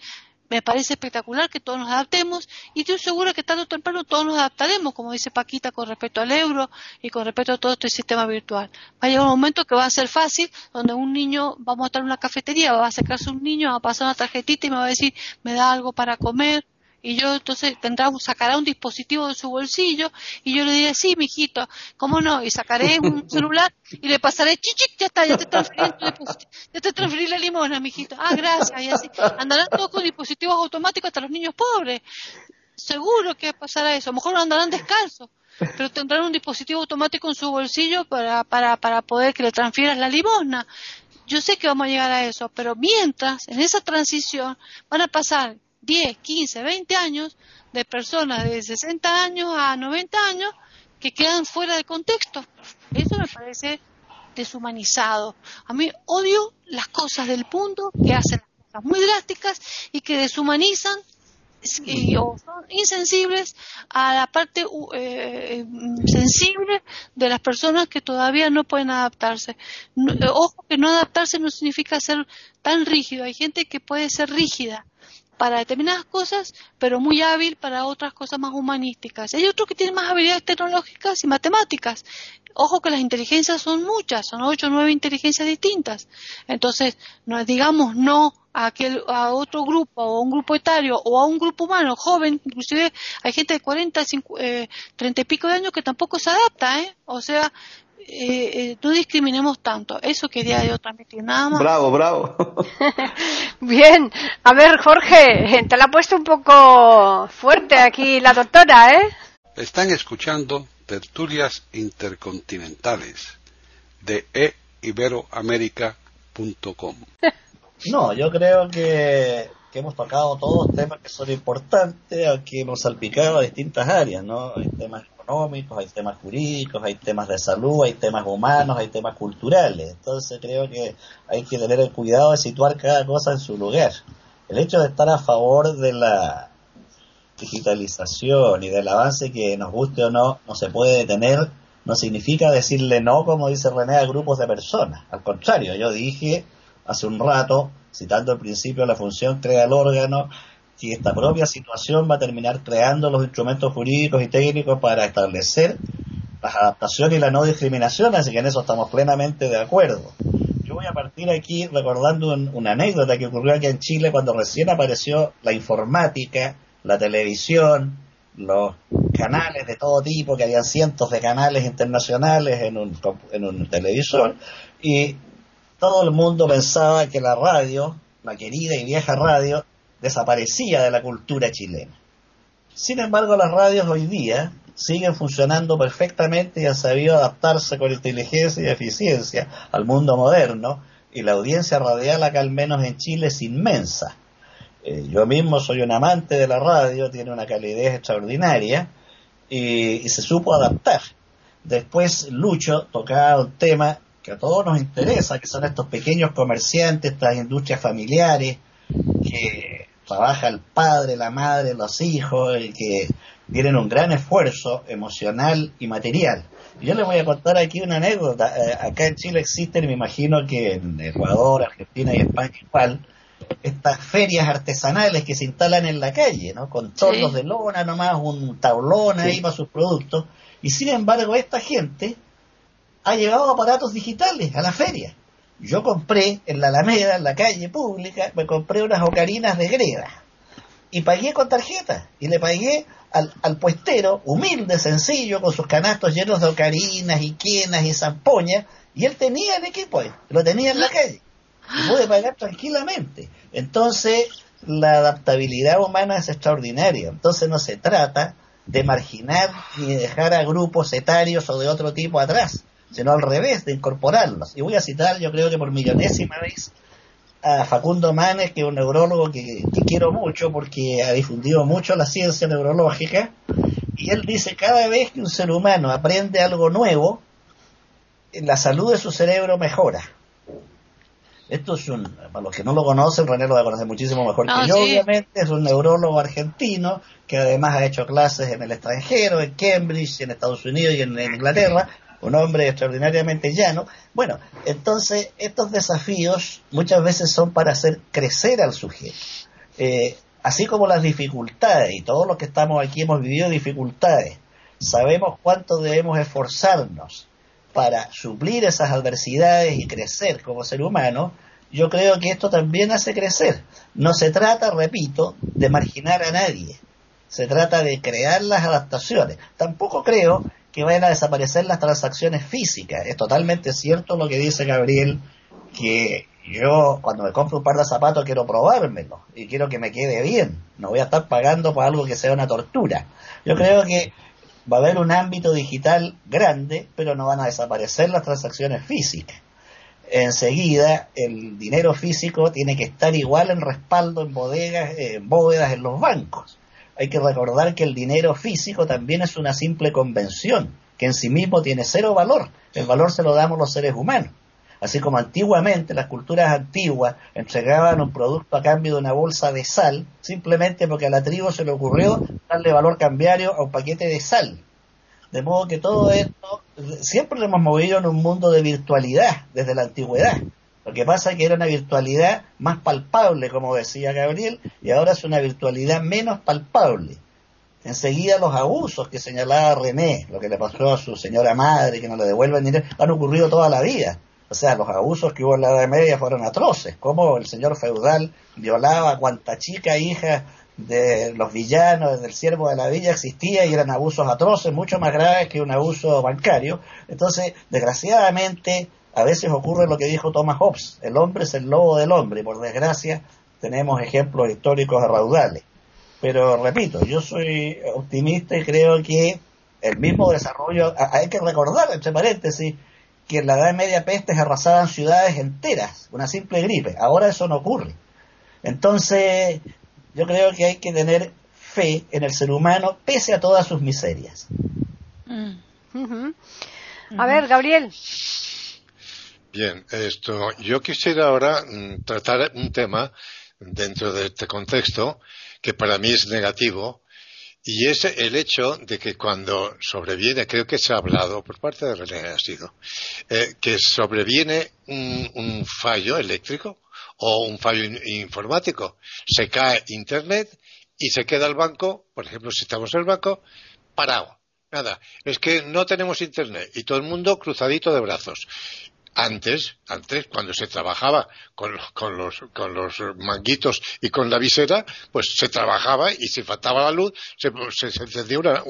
me parece espectacular que todos nos adaptemos y estoy segura que tarde o temprano todos nos adaptaremos, como dice Paquita, con respecto al euro y con respecto a todo este sistema virtual. Va a llegar un momento que va a ser fácil, donde un niño, vamos a estar en una cafetería, va a acercarse un niño, va a pasar una tarjetita y me va a decir, me da algo para comer, y yo entonces tendrá, sacará un dispositivo de su bolsillo y yo le diré, sí, mijito, ¿cómo no? Y sacaré un celular y le pasaré, chichit, ya está, ya te transferí, ya te transferí la limona, mijito. Ah, gracias, y así. Andarán todos con dispositivos automáticos hasta los niños pobres. Seguro que pasará eso. A lo mejor andarán descalzos, pero tendrán un dispositivo automático en su bolsillo para, para, para poder que le transfieras la limosna. Yo sé que vamos a llegar a eso, pero mientras, en esa transición, van a pasar 10, 15, 20 años de personas de 60 años a 90 años que quedan fuera de contexto. Eso me parece deshumanizado. A mí odio las cosas del mundo que hacen cosas muy drásticas y que deshumanizan o son insensibles a la parte eh, sensible de las personas que todavía no pueden adaptarse. Eh, ojo que no adaptarse no significa ser tan rígido. Hay gente que puede ser rígida para determinadas cosas, pero muy hábil para otras cosas más humanísticas. Hay otros que tienen más habilidades tecnológicas y matemáticas. Ojo que las inteligencias son muchas, son ocho o nueve inteligencias distintas. Entonces, no digamos no a, aquel, a otro grupo, o a un grupo etario, o a un grupo humano joven, inclusive hay gente de 40, 50, eh, 30 y pico de años que tampoco se adapta, ¿eh? O sea, eh, eh, no discriminemos tanto. Eso quería yo transmitir, nada más. Bravo, bravo. Bien, a ver, Jorge, te la ha puesto un poco fuerte aquí la doctora, ¿eh? Están escuchando tertulias intercontinentales de eiberoamerica.com. No, yo creo que, que, hemos tocado todos temas que son importantes, aquí hemos salpicado a distintas áreas, ¿no? Hay temas económicos, hay temas jurídicos, hay temas de salud, hay temas humanos, hay temas culturales. Entonces creo que hay que tener el cuidado de situar cada cosa en su lugar. El hecho de estar a favor de la digitalización y del avance que nos guste o no, no se puede detener, no significa decirle no, como dice René, a grupos de personas. Al contrario, yo dije hace un rato, citando el principio la función crea el órgano, que esta propia situación va a terminar creando los instrumentos jurídicos y técnicos para establecer las adaptaciones y la no discriminación, así que en eso estamos plenamente de acuerdo. Yo voy a partir aquí recordando una anécdota que ocurrió aquí en Chile cuando recién apareció la informática, la televisión, los canales de todo tipo, que habían cientos de canales internacionales en un, en un televisor, y todo el mundo pensaba que la radio, la querida y vieja radio, desaparecía de la cultura chilena. Sin embargo, las radios hoy día siguen funcionando perfectamente y han sabido adaptarse con inteligencia y eficiencia al mundo moderno y la audiencia radial acá al menos en Chile es inmensa. Eh, yo mismo soy un amante de la radio, tiene una calidez extraordinaria y, se supo adaptar. Después Lucho tocaba un tema que a todos nos interesa, que son estos pequeños comerciantes, estas industrias familiares, que trabaja el padre, la madre, los hijos, el que tienen un gran esfuerzo emocional y material. Yo les voy a contar aquí una anécdota. Eh, acá en Chile existen, me imagino que en Ecuador, Argentina y España igual, estas ferias artesanales que se instalan en la calle, ¿no? Con tornos de lona nomás, un tablón ahí para sus productos. Y sin embargo, esta gente ha llevado aparatos digitales a la feria. Yo compré en la Alameda, en la calle pública, me compré unas ocarinas de greda y pagué con tarjeta y le pagué al, al puestero, humilde, sencillo, con sus canastos llenos de ocarinas y quenas y zampoñas, y él tenía el equipo ahí, lo tenía en la calle y pude pagar tranquilamente. Entonces, la adaptabilidad humana es extraordinaria. Entonces, no se trata de marginar ni de dejar a grupos etarios o de otro tipo atrás sino al revés, de incorporarlos. Y voy a citar, yo creo que por millonésima vez, a Facundo Manes, que es un neurólogo que, quiero mucho porque ha difundido mucho la ciencia neurológica, y él dice, cada vez que un ser humano aprende algo nuevo, la salud de su cerebro mejora. Esto es un, para los que no lo conocen, René lo va a conocer muchísimo mejor que yo, obviamente, es un neurólogo argentino que además ha hecho clases en el extranjero, en Cambridge, en Estados Unidos y en Inglaterra, un hombre extraordinariamente llano. Bueno, entonces estos desafíos muchas veces son para hacer crecer al sujeto. Eh, así como las dificultades, y todos los que estamos aquí hemos vivido dificultades, sabemos cuánto debemos esforzarnos para suplir esas adversidades y crecer como ser humano, yo creo que esto también hace crecer. No se trata, repito, de marginar a nadie, se trata de crear las adaptaciones. Tampoco creo que vayan a desaparecer las transacciones físicas. Es totalmente cierto lo que dice Gabriel, que yo cuando me compro un par de zapatos quiero probármelo y quiero que me quede bien. No voy a estar pagando por algo que sea una tortura. Yo creo que va a haber un ámbito digital grande, pero no van a desaparecer las transacciones físicas. Enseguida, el dinero físico tiene que estar igual en respaldo en bodegas, en bóvedas en los bancos hay que recordar que el dinero físico también es una simple convención, que en sí mismo tiene cero valor. El valor se lo damos los seres humanos. Así como antiguamente las culturas antiguas entregaban un producto a cambio de una bolsa de sal, simplemente porque a la tribu se le ocurrió darle valor cambiario a un paquete de sal. De modo que todo esto siempre lo hemos movido en un mundo de virtualidad desde la antigüedad. Lo que pasa es que era una virtualidad más palpable, como decía Gabriel, y ahora es una virtualidad menos palpable. Enseguida los abusos que señalaba René, lo que le pasó a su señora madre, que no le devuelven dinero, han ocurrido toda la vida. O sea, los abusos que hubo en la Edad Media fueron atroces. Como el señor feudal violaba a cuanta chica hija de los villanos, del siervo de la villa existía y eran abusos atroces, mucho más graves que un abuso bancario. Entonces, desgraciadamente, a veces ocurre lo que dijo Thomas Hobbes, el hombre es el lobo del hombre, y por desgracia tenemos ejemplos históricos raudales. Pero repito, yo soy optimista y creo que el mismo desarrollo, hay que recordar, entre paréntesis, que en la Edad Media pestes arrasaban ciudades enteras, una simple gripe. Ahora eso no ocurre. Entonces, yo creo que hay que tener fe en el ser humano pese a todas sus miserias. Mm. A ver, Gabriel. Bien, esto, yo quisiera ahora mm, tratar un tema dentro de este contexto que para mí es negativo y es el hecho de que cuando sobreviene, creo que se ha hablado por parte de René ha sido, eh, que sobreviene un, fallo eléctrico o un fallo informático, se cae Internet y se queda el banco, por ejemplo, si estamos en el banco, parado. Nada, es que no tenemos internet y todo el mundo cruzadito de brazos antes, antes, cuando se trabajaba con, los, con los manguitos y con la visera, pues se trabajaba y si faltaba la luz, se, encendía una,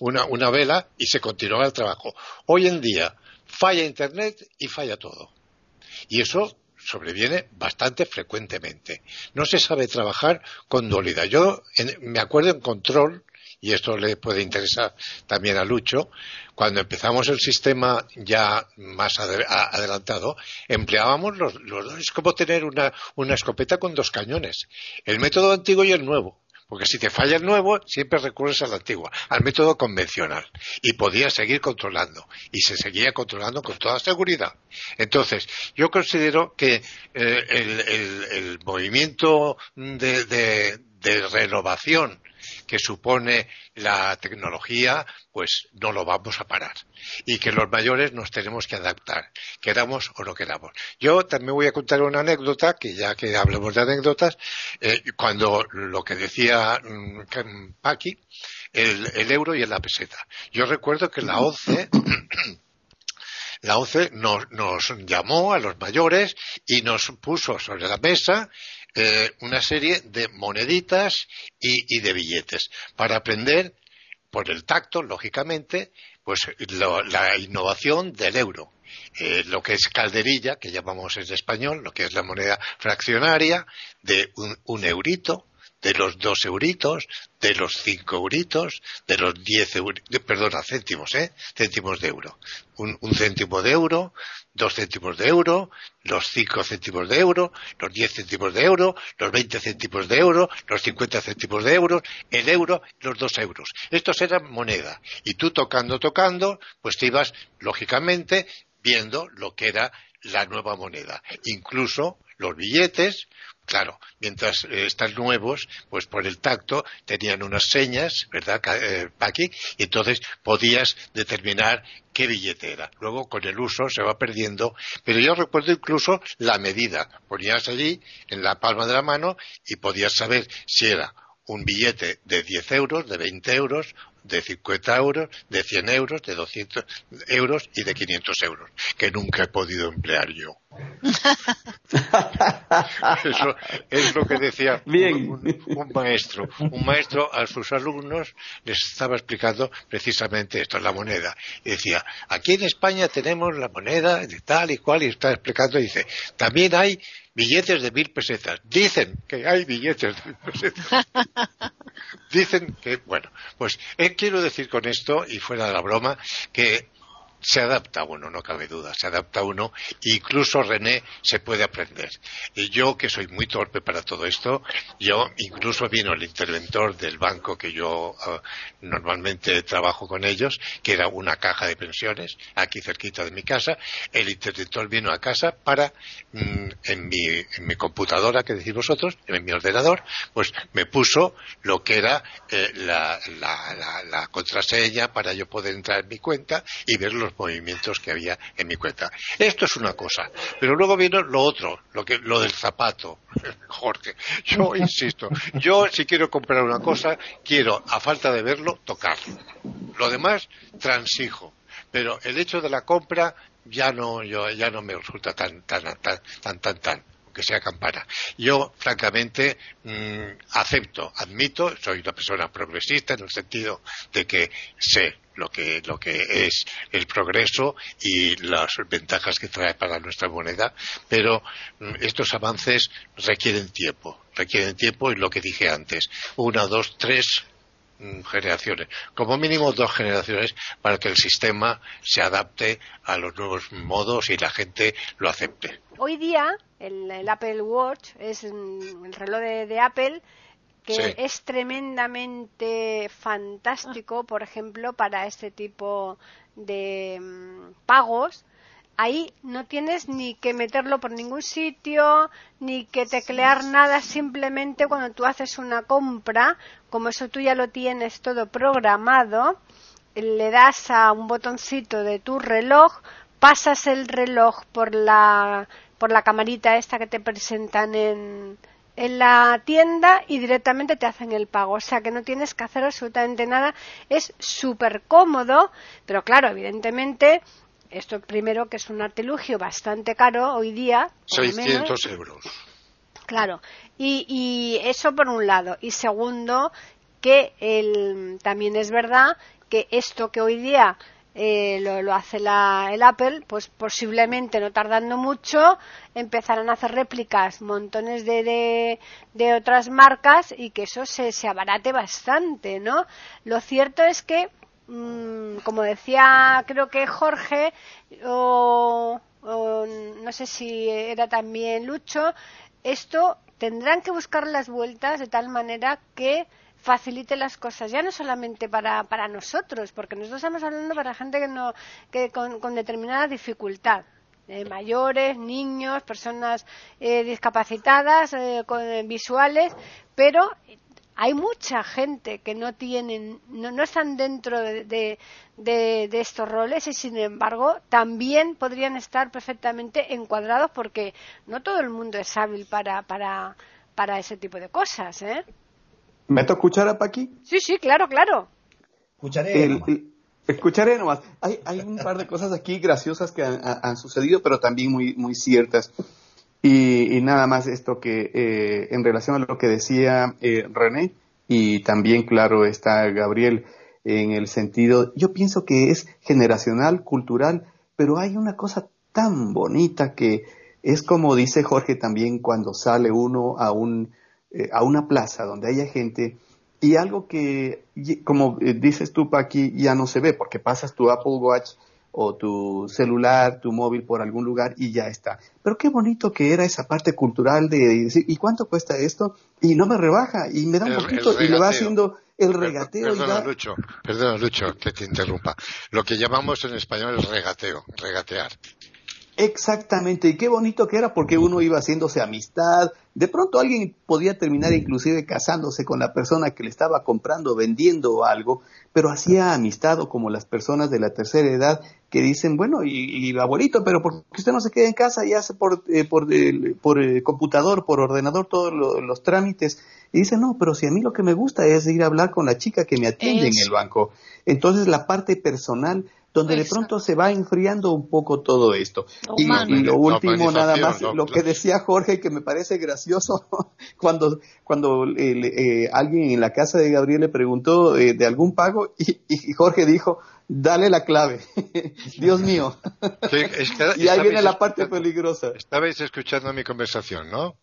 una, una, vela y se continuaba el trabajo. Hoy en día falla Internet y falla todo. Y eso sobreviene bastante frecuentemente. No se sabe trabajar con dualidad. Yo me acuerdo en control, y esto le puede interesar también a Lucho, cuando empezamos el sistema ya más adelantado, empleábamos los, dos. Es como tener una, una escopeta con dos cañones. El método antiguo y el nuevo. Porque si te falla el nuevo, siempre recurres al antiguo, al método convencional. Y podías seguir controlando. Y se seguía controlando con toda seguridad. Entonces, yo considero que eh, el, movimiento de renovación que supone la tecnología, pues no lo vamos a parar. Y que los mayores nos tenemos que adaptar, queramos o no queramos. Yo también voy a contar una anécdota, que ya que hablemos de anécdotas, eh, cuando lo que decía mm, Paqui, el, euro y la peseta. Yo recuerdo que la OCE la OCE nos, llamó a los mayores y nos puso sobre la mesa eh, una serie de moneditas y, de billetes para aprender por el tacto, lógicamente, pues la innovación del euro. Eh, lo que es calderilla, que llamamos en español, lo que es la moneda fraccionaria, de un eurito, de los dos euritos, de los cinco euritos, de los diez euritos, perdona, céntimos, ¿eh? Céntimos de euro. Un, céntimo de euro, dos céntimos de euro, los cinco céntimos de euro, los diez céntimos de euro, los veinte céntimos de euro, los cincuenta céntimos de euro, el euro, los dos euros. Estos eran moneda. Y tú tocando, tocando, pues te ibas, lógicamente, viendo lo que era la nueva moneda. Incluso los billetes, Claro, mientras eh, están nuevos, pues por el tacto tenían unas señas, ¿verdad, eh, Paqui? Y entonces podías determinar qué billete era. Luego con el uso se va perdiendo, pero yo recuerdo incluso la medida. Ponías allí en la palma de la mano y podías saber si era un billete de 10 euros, de 20 euros de 50 euros, de 100 euros, de 200 euros y de 500 euros, que nunca he podido emplear yo. Eso es lo que decía Un, maestro. Un maestro a sus alumnos les estaba explicando precisamente esto, la moneda. Y decía, aquí en España tenemos la moneda de tal y cual, y está explicando, y dice, también hay billetes de mil pesetas. Dicen que hay billetes de mil pesetas. Dicen que, bueno, pues eh, quiero decir con esto, y fuera de la broma, que se adapta uno, no cabe duda, se adapta uno, incluso René se puede aprender. Y yo, que soy muy torpe para todo esto, yo incluso vino el interventor del banco que yo ah, normalmente trabajo con ellos, que era una caja de pensiones, aquí cerquita de mi casa, el interventor vino a casa para, mm, en, mi, en mi computadora, que decís vosotros, en mi ordenador, pues me puso lo que era eh, la, la, la contraseña para yo poder entrar en mi cuenta y ver los movimientos que había en mi cuenta. Esto es una cosa, pero luego vino lo otro, lo que lo del zapato, Jorge. Yo insisto, yo si quiero comprar una cosa, quiero a falta de verlo tocarlo. Lo demás transijo, pero el hecho de la compra ya no yo ya no me resulta tan tan tan tan tan, tan que sea campana. Yo, francamente, mm, acepto, admito, soy una persona progresista en el sentido de que sé lo que, lo que es el progreso y las ventajas que trae para nuestra moneda, pero mm, estos avances requieren tiempo, requieren tiempo y lo que dije antes, una, dos, tres generaciones, como mínimo dos generaciones para que el sistema se adapte a los nuevos modos y la gente lo acepte. Hoy día el, Apple Watch es el reloj de Apple que es tremendamente fantástico, por ejemplo, para este tipo de mm, pagos. Ahí no tienes ni que meterlo por ningún sitio, ni que teclear nada, simplemente cuando tú haces una compra, como eso tú ya lo tienes todo programado, le das a un botoncito de tu reloj, pasas el reloj por la, por la camarita esta que te presentan en, en la tienda y directamente te hacen el pago. O sea que no tienes que hacer absolutamente nada. Es súper cómodo, pero claro, evidentemente, esto primero que es un artilugio bastante caro hoy día. 600 euros. Claro, y, y, eso por un lado. Y segundo, que el, también es verdad que esto que hoy día eh, lo, hace la, el Apple, pues posiblemente no tardando mucho empezarán a hacer réplicas montones de, de, otras marcas y que eso se, se, abarate bastante, ¿no? Lo cierto es que, mm, como decía creo que Jorge, o, o no sé si era también Lucho, esto tendrán que buscar las vueltas de tal manera que facilite las cosas, ya no solamente para, para nosotros, porque nosotros estamos hablando para gente que, no, que con, con determinada dificultad. Eh, mayores, niños, personas eh, discapacitadas, eh, con, visuales, pero hay mucha gente que no tienen, no, no están dentro de, de, de, estos roles y sin embargo también podrían estar perfectamente encuadrados porque no todo el mundo es hábil para, para, para ese tipo de cosas, ¿eh? ¿Meto cuchara para aquí? Sí, sí, claro, claro. Escucharé. escucharé nomás. Hay, hay un par de cosas aquí graciosas que han, sucedido, pero también muy, muy ciertas. Y, nada más esto que eh, en relación a lo que decía eh, René, y también, claro, está Gabriel, en el sentido, yo pienso que es generacional, cultural, pero hay una cosa tan bonita que es como dice Jorge también cuando sale uno a un eh, a una plaza donde haya gente y algo que, como eh, dices tú, Paqui, ya no se ve porque pasas tu Apple Watch o tu celular, tu móvil por algún lugar y ya está. Pero qué bonito que era esa parte cultural de decir, ¿y cuánto cuesta esto? Y no me rebaja y me da un poquito y le va haciendo el regateo. Perdona, Lucho, perdona, Lucho, que te interrumpa. Lo que llamamos en español es regateo, regatear. Exactamente, y qué bonito que era porque uno iba haciéndose amistad, de pronto alguien podía terminar inclusive casándose con la persona que le estaba comprando, vendiendo algo, pero hacía amistad o como las personas de la tercera edad que dicen, bueno, y, abuelito, pero ¿por qué usted no se queda en casa y hace por, eh, por, por eh, computador, por ordenador todos los trámites? Y dice, no, pero si a mí lo que me gusta es ir a hablar con la chica que me atiende en el banco. Entonces la parte personal donde de pronto se va enfriando un poco todo esto. Y, lo último, nada más, lo que decía Jorge, que me parece gracioso, cuando, cuando eh, alguien en la casa de Gabriel le preguntó eh, de algún pago y, Jorge dijo, dale la clave. Dios mío. y ahí viene la parte peligrosa. Estabais escuchando mi conversación, ¿no?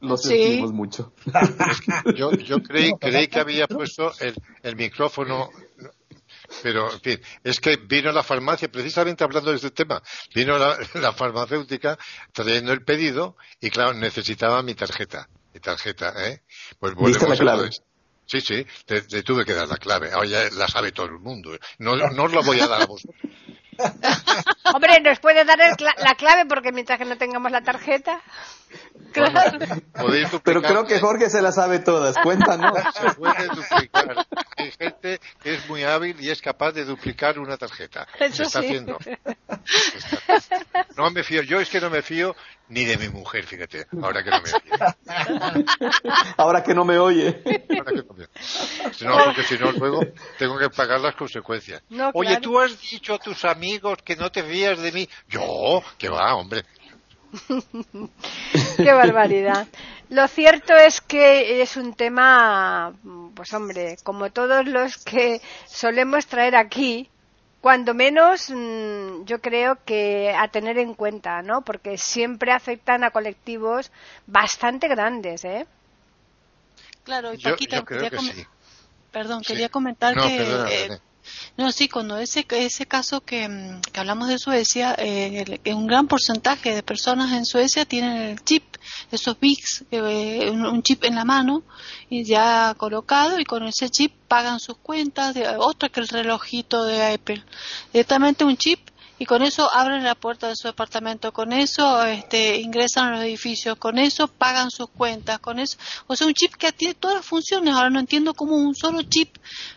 Lo sentimos mucho. yo, yo creí, creí que había puesto el, el micrófono pero, en fin, es que vino la farmacia, precisamente hablando de este tema, vino la, farmacéutica trayendo el pedido y, claro, necesitaba mi tarjeta. Mi tarjeta, ¿eh? Pues volvemos la clave? Sí, sí, le, tuve que dar la clave. Ahora ya la sabe todo el mundo. No, no os la voy a dar a vosotros. Hombre, nos puede dar la clave porque mientras que no tengamos la tarjeta. Claro. Pero creo que Jorge se la sabe todas. Cuéntanos. Se puede duplicar. Hay gente que es muy hábil y es capaz de duplicar una tarjeta. se está haciendo. No me fío. Yo es que no me fío ni de mi mujer, fíjate. Ahora que no me oye. Ahora que no me oye. Ahora que no me... No, porque si no, luego tengo que pagar las consecuencias. Oye, tú has dicho a tus amigos que no te fías de mí. Yo, que va, hombre. Qué barbaridad. Lo cierto es que es un tema, pues hombre, como todos los que solemos traer aquí, cuando menos mm, yo creo que a tener en cuenta, ¿no? Porque siempre afectan a colectivos bastante grandes, ¿eh? Claro, y Paquita, quería, Perdón, quería comentar que no, sí, cuando ese, ese caso que, mm, que hablamos de Suecia, eh, un gran porcentaje de personas en Suecia tienen el chip, esos VIX, eh, un, chip en la mano y ya colocado y con ese chip pagan sus cuentas, de, otro que el relojito de Apple. Directamente un chip y con eso abren la puerta de su departamento, con eso este, ingresan a los edificios, con eso pagan sus cuentas, con eso, o sea, un chip que tiene todas las funciones. Ahora no entiendo cómo un solo chip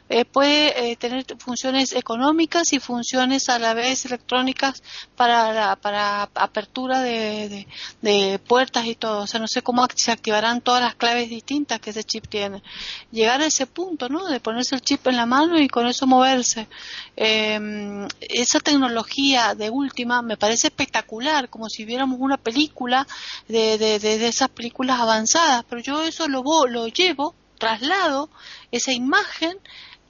eh, puede eh, tener funciones económicas y funciones a la vez electrónicas para la, para apertura de, de, puertas y todo. O sea, no sé cómo se activarán todas las claves distintas que ese chip tiene. Llegar a ese punto, ¿no? De ponerse el chip en la mano y con eso moverse. Eh, esa tecnología de última me parece espectacular, como si viéramos una película de, de, esas películas avanzadas, pero yo eso lo, lo llevo, traslado esa imagen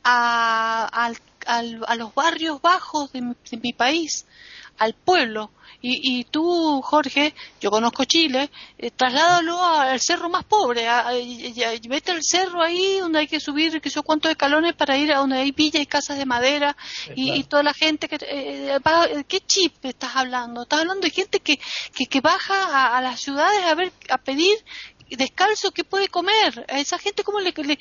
a, a los barrios bajos de mi país, al pueblo, y, y tú, Jorge, yo conozco Chile, eh, trasládalo al cerro más pobre, a, vete al cerro ahí donde hay que subir que sé cuántos escalones para ir a donde hay villas y casas de madera y, toda la gente que... Eh, eh, ¿Qué chip estás hablando? Estás hablando de gente que, que, que baja a, las ciudades a ver a pedir descalzo qué puede comer. A esa gente cómo le, le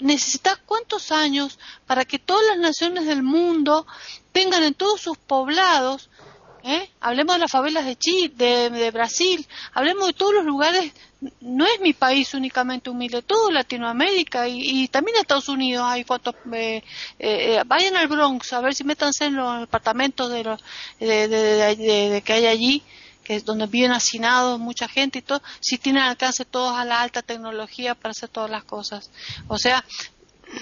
necesitas cuántos años para que todas las naciones del mundo tengan en todos sus poblados ¿Eh? Hablemos de las favelas de Chile, de, Brasil, hablemos de todos los lugares. No es mi país únicamente humilde, todo Latinoamérica y, también Estados Unidos hay fotos. Eh, eh, vayan al Bronx a ver si métanse en los departamentos de, los, de, que hay allí, que es donde viven hacinados mucha gente y todo, si tienen alcance todos a la alta tecnología para hacer todas las cosas. O sea,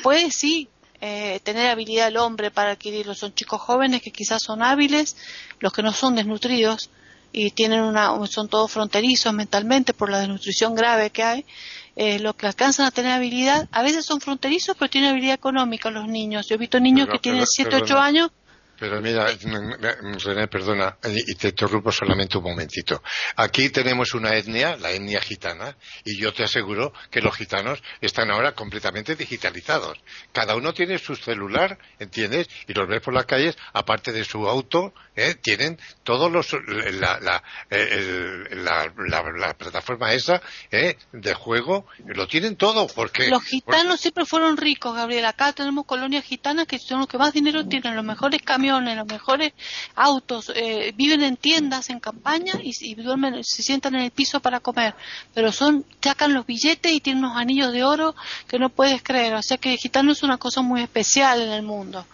puede sí eh, tener habilidad el hombre para adquirirlo. Son chicos jóvenes que quizás son hábiles, los que no son desnutridos y tienen una, son todos fronterizos mentalmente por la desnutrición grave que hay. Eh, los que alcanzan a tener habilidad, a veces son fronterizos, pero tienen habilidad económica los niños. Yo he visto niños que tienen 7, 8 años pero mira, René, perdona, y te interrumpo solamente un momentito. Aquí tenemos una etnia, la etnia gitana, y yo te aseguro que los gitanos están ahora completamente digitalizados. Cada uno tiene su celular, ¿entiendes? Y los ves por las calles, aparte de su auto, ¿eh? tienen todos los, la, la, la, plataforma esa ¿eh? de juego, lo tienen todo. porque Los gitanos siempre fueron ricos, Gabriel. Acá tenemos colonias gitanas que son los que más dinero tienen, los mejores camiones camiones, los mejores autos, eh, viven en tiendas, en campaña y, duermen, se sientan en el piso para comer. Pero son, sacan los billetes y tienen unos anillos de oro que no puedes creer. O sea que gitano es una cosa muy especial en el mundo.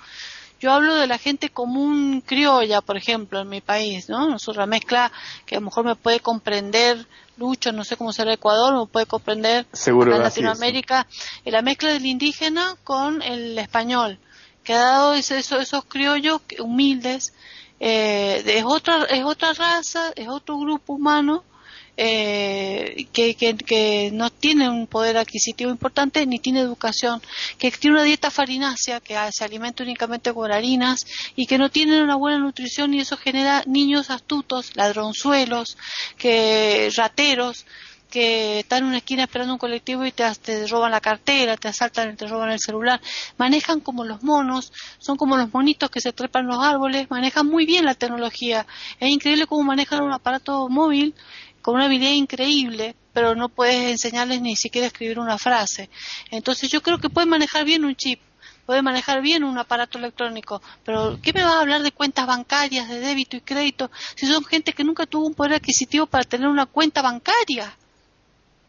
Yo hablo de la gente común criolla, por ejemplo, en mi país, ¿no? Nosotros mezcla que a lo mejor me puede comprender Lucho, no sé cómo será Ecuador, me puede comprender Seguro en Latinoamérica, la mezcla del indígena con el español, que ha dado esos criollos humildes, eh, es otra es otra raza, es otro grupo humano eh, que, que, no tiene un poder adquisitivo importante ni tiene educación, que tiene una dieta farinácea, que se alimenta únicamente con harinas y que no tienen una buena nutrición y eso genera niños astutos, ladronzuelos, que rateros, que están en una esquina esperando un colectivo y te, te, roban la cartera, te asaltan te roban el celular. Manejan como los monos, son como los monitos que se trepan los árboles, manejan muy bien la tecnología. Es increíble cómo manejan un aparato móvil con una habilidad increíble, pero no puedes enseñarles ni siquiera escribir una frase. Entonces yo creo que pueden manejar bien un chip, pueden manejar bien un aparato electrónico, pero ¿qué me va a hablar de cuentas bancarias, de débito y crédito, si son gente que nunca tuvo un poder adquisitivo para tener una cuenta bancaria?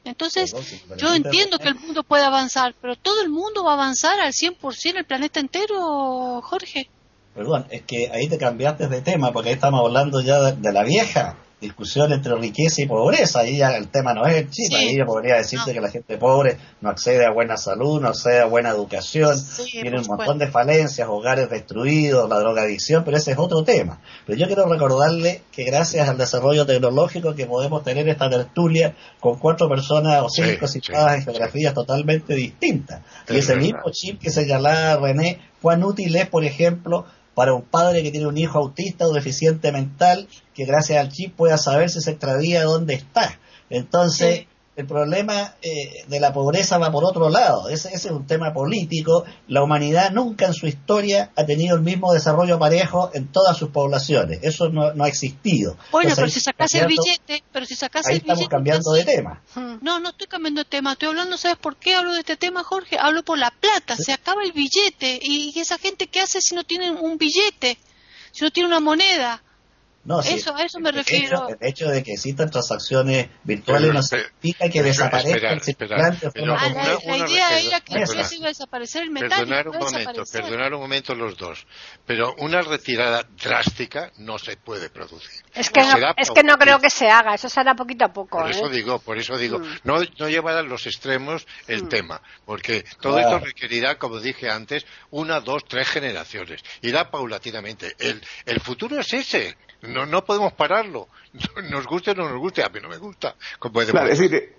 Entonces, yo entiendo que el mundo puede avanzar, pero todo el mundo va a avanzar al 100% el planeta entero, Jorge. Perdón, es que ahí te cambiaste de tema, porque ahí estamos hablando ya de la vieja discusión entre riqueza y pobreza. Ahí ya el tema no es el chip. Ahí yo podría decirte que la gente pobre no accede a buena salud, no accede a buena educación, tiene un montón de falencias, hogares destruidos, la drogadicción, pero ese es otro tema. Pero yo quiero recordarle que gracias al desarrollo tecnológico que podemos tener esta tertulia con cuatro personas o cinco situadas en geografías totalmente distintas. y ese mismo chip que señalaba René, cuán útil es, por ejemplo, para un padre que tiene un hijo autista o deficiente mental, que gracias al chip pueda saber si se extradía dónde está. Entonces, el problema eh, de la pobreza va por otro lado. Ese, es un tema político. La humanidad nunca en su historia ha tenido el mismo desarrollo parejo en todas sus poblaciones. Eso no, ha existido. Bueno, pero si sacas el billete, pero si sacas ahí estamos cambiando de tema. No, no estoy cambiando de tema. Estoy hablando, ¿sabes por qué hablo de este tema, Jorge? Hablo por la plata. Se acaba el billete. ¿Y esa gente qué hace si no tienen un billete? Si no tiene una moneda? No, eso, a eso me refiero. el hecho de que existan transacciones virtuales no significa que desaparezca el circulante. la, idea era que no iba a desaparecer el metal. Perdonar un momento, perdonar un momento los dos. Pero una retirada drástica no se puede producir. Es que, no, es que no creo que se haga, eso se hará poquito a poco. Por eso ¿eh? digo, por eso digo, mm. no, no llevar a los extremos el mm. tema, porque todo esto requerirá, como dije antes, una, dos, tres generaciones. Irá paulatinamente. El, el futuro es ese no, no podemos pararlo. Nos guste o no nos guste, a mí no me gusta. claro, es decir,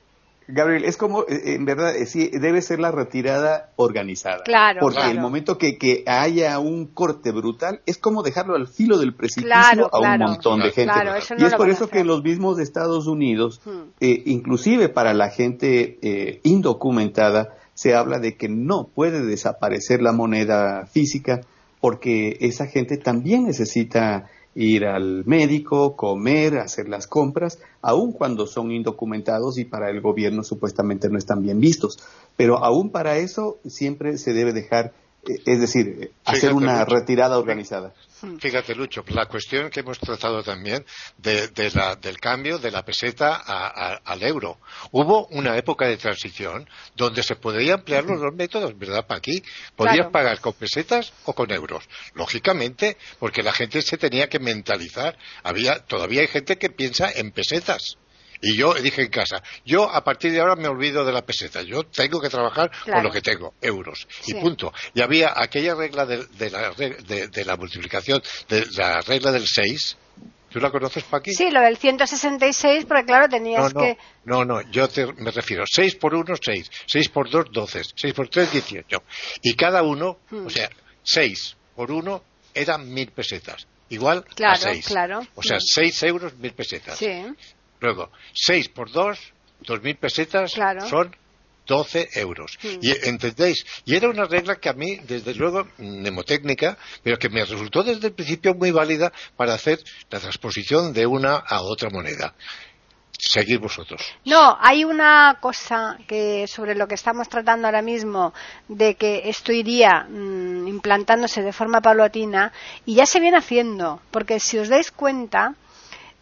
Gabriel, es como, eh, en verdad, eh, sí, debe ser la retirada organizada. Claro. Porque el momento que, que, haya un corte brutal, es como dejarlo al filo del precipicio a un montón de gente. y es por eso que los mismos de Estados Unidos, hmm. eh, inclusive para la gente indocumentada, se habla de que no puede desaparecer la moneda física porque esa gente también necesita ir al médico, comer, hacer las compras, aun cuando son indocumentados y para el gobierno supuestamente no están bien vistos. Pero aún para eso siempre se debe dejar, es decir, hacer una retirada organizada. Fíjate, Lucho, la cuestión que hemos tratado también de, del cambio de la peseta al euro. Hubo una época de transición donde se podían emplear los dos métodos, ¿verdad, aquí Podías pagar con pesetas o con euros. Lógicamente, porque la gente se tenía que mentalizar. Había, todavía hay gente que piensa en pesetas. Y yo dije en casa, yo a partir de ahora me olvido de la peseta, yo tengo que trabajar con lo que tengo, euros, y punto. Y había aquella regla de, la, de, la multiplicación, de la regla del 6, ¿Tú la conoces, Paqui? Sí, lo del 166, porque claro, tenías que... No, no, yo me refiero, 6 por 1, 6, 6 por 2, 12, 6 por 3, 18. Y cada uno, hmm. o sea, 6 por 1 eran mil pesetas, igual a 6. Claro, O sea, 6 hmm. euros, mil pesetas. Sí. Luego, 6 por 2, 2.000 pesetas son 12 euros. Hmm. Y entendéis, y era una regla que a mí, desde luego, mnemotécnica, pero que me resultó desde el principio muy válida para hacer la transposición de una a otra moneda. seguir vosotros. No, hay una cosa que sobre lo que estamos tratando ahora mismo de que esto iría mm, implantándose de forma paulatina y ya se viene haciendo, porque si os dais cuenta,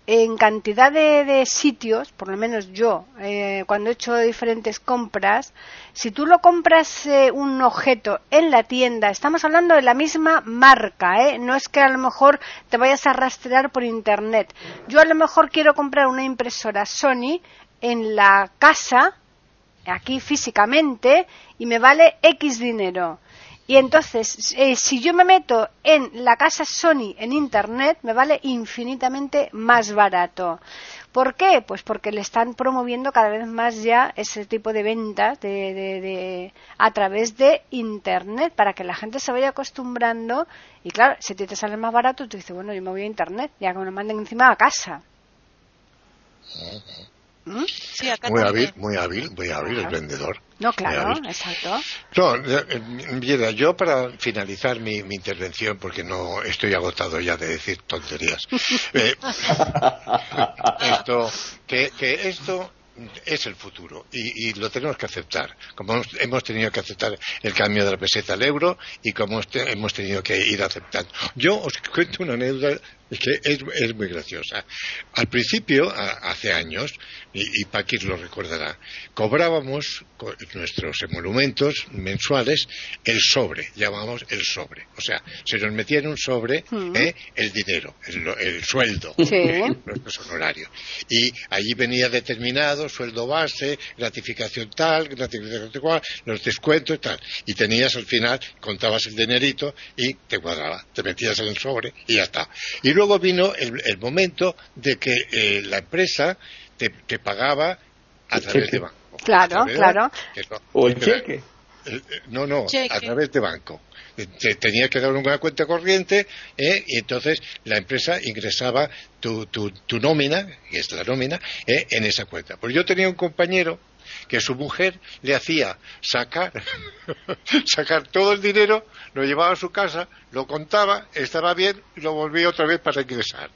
en cantidad de, sitios, por lo menos yo, eh, cuando he hecho diferentes compras, si tú lo compras eh, un objeto en la tienda, estamos hablando de la misma marca, ¿eh? no es que a lo mejor te vayas a rastrear por internet. Yo a lo mejor quiero comprar una impresora Sony en la casa, aquí físicamente, y me vale X dinero. Y entonces, eh, si yo me meto en la casa Sony en Internet, me vale infinitamente más barato. ¿Por qué? Pues porque le están promoviendo cada vez más ya ese tipo de ventas de, a través de Internet para que la gente se vaya acostumbrando. Y claro, si te sale más barato, tú dices, bueno, yo me voy a Internet, ya que me lo manden encima a casa. ¿Mm? muy hábil, muy hábil, muy hábil el vendedor. No, claro, exacto. No, mira, yo para finalizar mi, intervención, porque no estoy agotado ya de decir tonterías, eh, esto, que, que esto es el futuro y, lo tenemos que aceptar, como hemos tenido que aceptar el cambio de la peseta al euro y como hemos tenido que ir aceptando. Yo os cuento una anécdota que es, muy graciosa. Al principio, hace años, y, y Paquis lo recordará, cobrábamos nuestros emolumentos mensuales el sobre, llamamos el sobre. O sea, se nos metía en un sobre mm. ¿eh? el dinero, el, sueldo, nuestro honorario. Y allí venía determinado sueldo base, gratificación tal, gratificación tal, los descuentos y tal. Y tenías al final, contabas el dinerito y te cuadraba, te metías en el sobre y ya está. Y luego vino el, momento de que eh, la empresa te, pagaba a través de banco. Claro, claro. o el cheque. Eh, no, no, a través de banco. Te tenía que dar una cuenta corriente eh, y entonces la empresa ingresaba tu, tu, tu nómina, que es la nómina, eh, en esa cuenta. Pues yo tenía un compañero que su mujer le hacía sacar, sacar todo el dinero, lo llevaba a su casa, lo contaba, estaba bien y lo volvía otra vez para ingresar.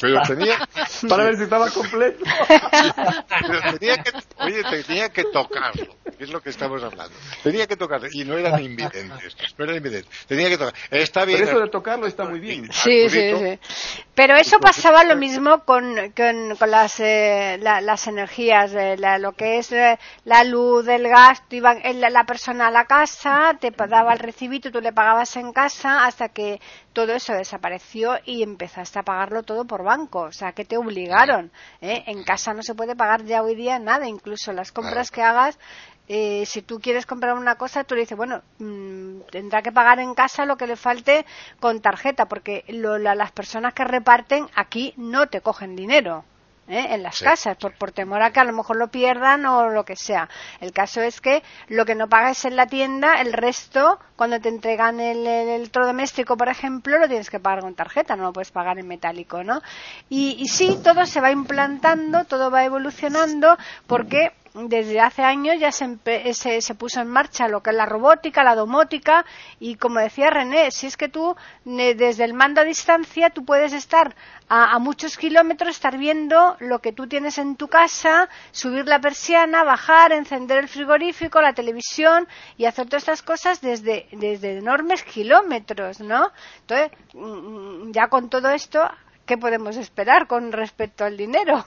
Pero tenía... para ver si estaba completo. Pero tenía que, oye, tenía que tocarlo, que es lo que estamos hablando. Tenía que tocarlo, y no eran invidentes, no eran invidentes. Tenía que tocar. Está bien. Pero eso de tocarlo está muy bien. Sí, sí, sí. Pero eso pasaba lo mismo con, con, con las, eh, las energías, eh, lo que es eh, la luz, el gas, iba la persona a la casa, te daba el recibito, tú le pagabas en casa hasta que todo eso desapareció y empezaste a pagarlo todo por banco. O sea, que te obligaron. ¿eh? En casa no se puede pagar ya hoy día nada, incluso las compras que hagas. Eh, si tú quieres comprar una cosa, tú le dices, bueno, mm, tendrá que pagar en casa lo que le falte con tarjeta, porque las personas que reparten aquí no te cogen dinero. ¿Eh? en las casas, por, por temor a que a lo mejor lo pierdan o lo que sea. El caso es que lo que no pagas en la tienda, el resto, cuando te entregan el, electrodoméstico, por ejemplo, lo tienes que pagar con tarjeta, no lo puedes pagar en metálico, ¿no? Y, y sí, todo se va implantando, todo va evolucionando, porque desde hace años ya se, se, puso en marcha lo que es la robótica, la domótica y como decía René, si es que tú desde el mando a distancia tú puedes estar a, muchos kilómetros, estar viendo lo que tú tienes en tu casa, subir la persiana, bajar, encender el frigorífico, la televisión y hacer todas estas cosas desde, desde enormes kilómetros, ¿no? Entonces, mm, ya con todo esto, ¿qué podemos esperar con respecto al dinero?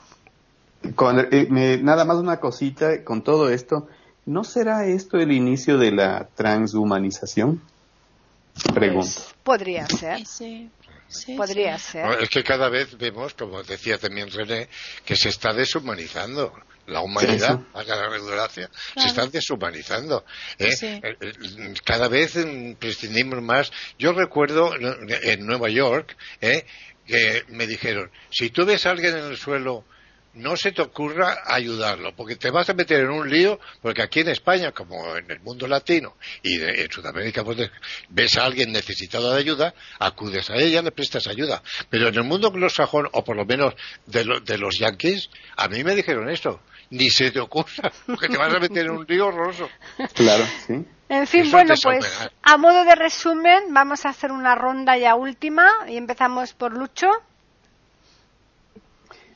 Eh, nada más una cosita con todo esto. ¿No será esto el inicio de la transhumanización? Pregunto. Pues, podría ser. Sí, podría ser. es que cada vez vemos, como decía también René, que se está deshumanizando la humanidad, a la redundancia, se está deshumanizando. ¿eh? Eh, cada vez mm, prescindimos más. Yo recuerdo en Nueva York que me dijeron, si tú ves a alguien en el suelo no se te ocurra ayudarlo, porque te vas a meter en un lío, porque aquí en España, como en el mundo latino y en Sudamérica, pues ves a alguien necesitado de ayuda, acudes a ella, le prestas ayuda. Pero en el mundo anglosajón, o por lo menos de, de los yanquis, a mí me dijeron esto, ni se te ocurra, porque te vas a meter en un lío horroroso. Claro, sí. En fin, bueno, pues a modo de resumen, vamos a hacer una ronda ya última y empezamos por Lucho.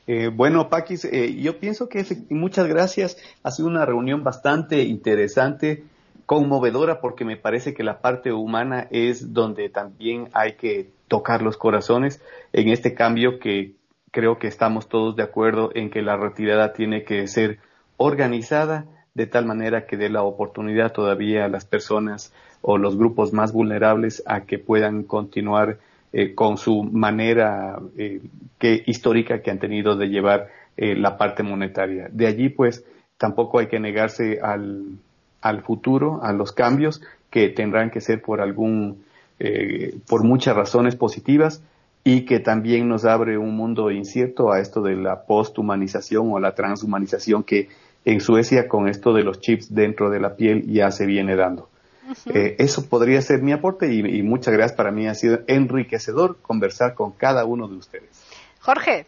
Eh, bueno, Paquis, eh, yo pienso que muchas gracias. Ha sido una reunión bastante interesante, conmovedora, porque me parece que la parte humana es donde también hay que tocar los corazones en este cambio que creo que estamos todos de acuerdo en que la retirada tiene que ser organizada de tal manera que dé la oportunidad todavía a las personas o los grupos más vulnerables a que puedan continuar eh, con su manera eh, que, histórica que han tenido de llevar eh, la parte monetaria. De allí, pues, tampoco hay que negarse al, al futuro, a los cambios que tendrán que ser por algún, por muchas razones positivas y que también nos abre un mundo incierto a esto de la posthumanización o la transhumanización que en Suecia con esto de los chips dentro de la piel ya se viene dando. Eh, eso podría ser mi aporte y, muchas gracias. Para mí ha sido enriquecedor conversar con cada uno de ustedes. Jorge.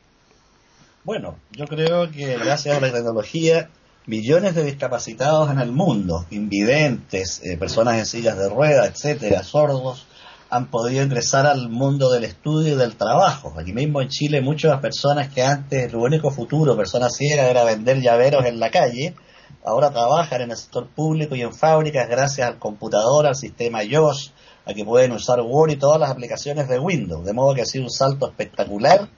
Bueno, yo creo que gracias a la tecnología, millones de discapacitados en el mundo, invidentes, eh, personas en sillas de ruedas, etcétera, sordos, han podido ingresar al mundo del estudio y del trabajo. Aquí mismo en Chile muchas personas que antes el único futuro, personas ciegas, era vender llaveros en la calle, ahora trabajan en el sector público y en fábricas gracias al computador, al sistema YOS, a que pueden usar Word y todas las aplicaciones de Windows. De modo que ha sido un salto espectacular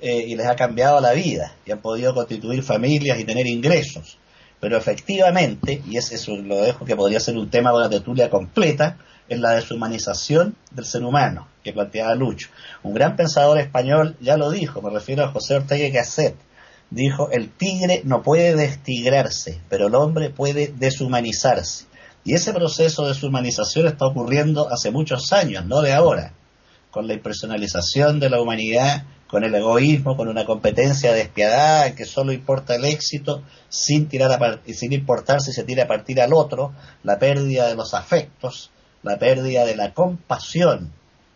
eh, y les ha cambiado la vida y han podido constituir familias y tener ingresos. Pero efectivamente, y es eso lo dejo que podría ser un tema de una tertulia completa, en la deshumanización del ser humano que planteaba Lucho. Un gran pensador español ya lo dijo, me refiero a José Ortega Gasset, dijo, el tigre no puede destigrarse, pero el hombre puede deshumanizarse. Y ese proceso de deshumanización está ocurriendo hace muchos años, no de ahora, con la impersonalización de la humanidad, con el egoísmo, con una competencia despiadada que solo importa el éxito, sin, tirar a sin importar si se tira a partir al otro, la pérdida de los afectos, la pérdida de la compasión.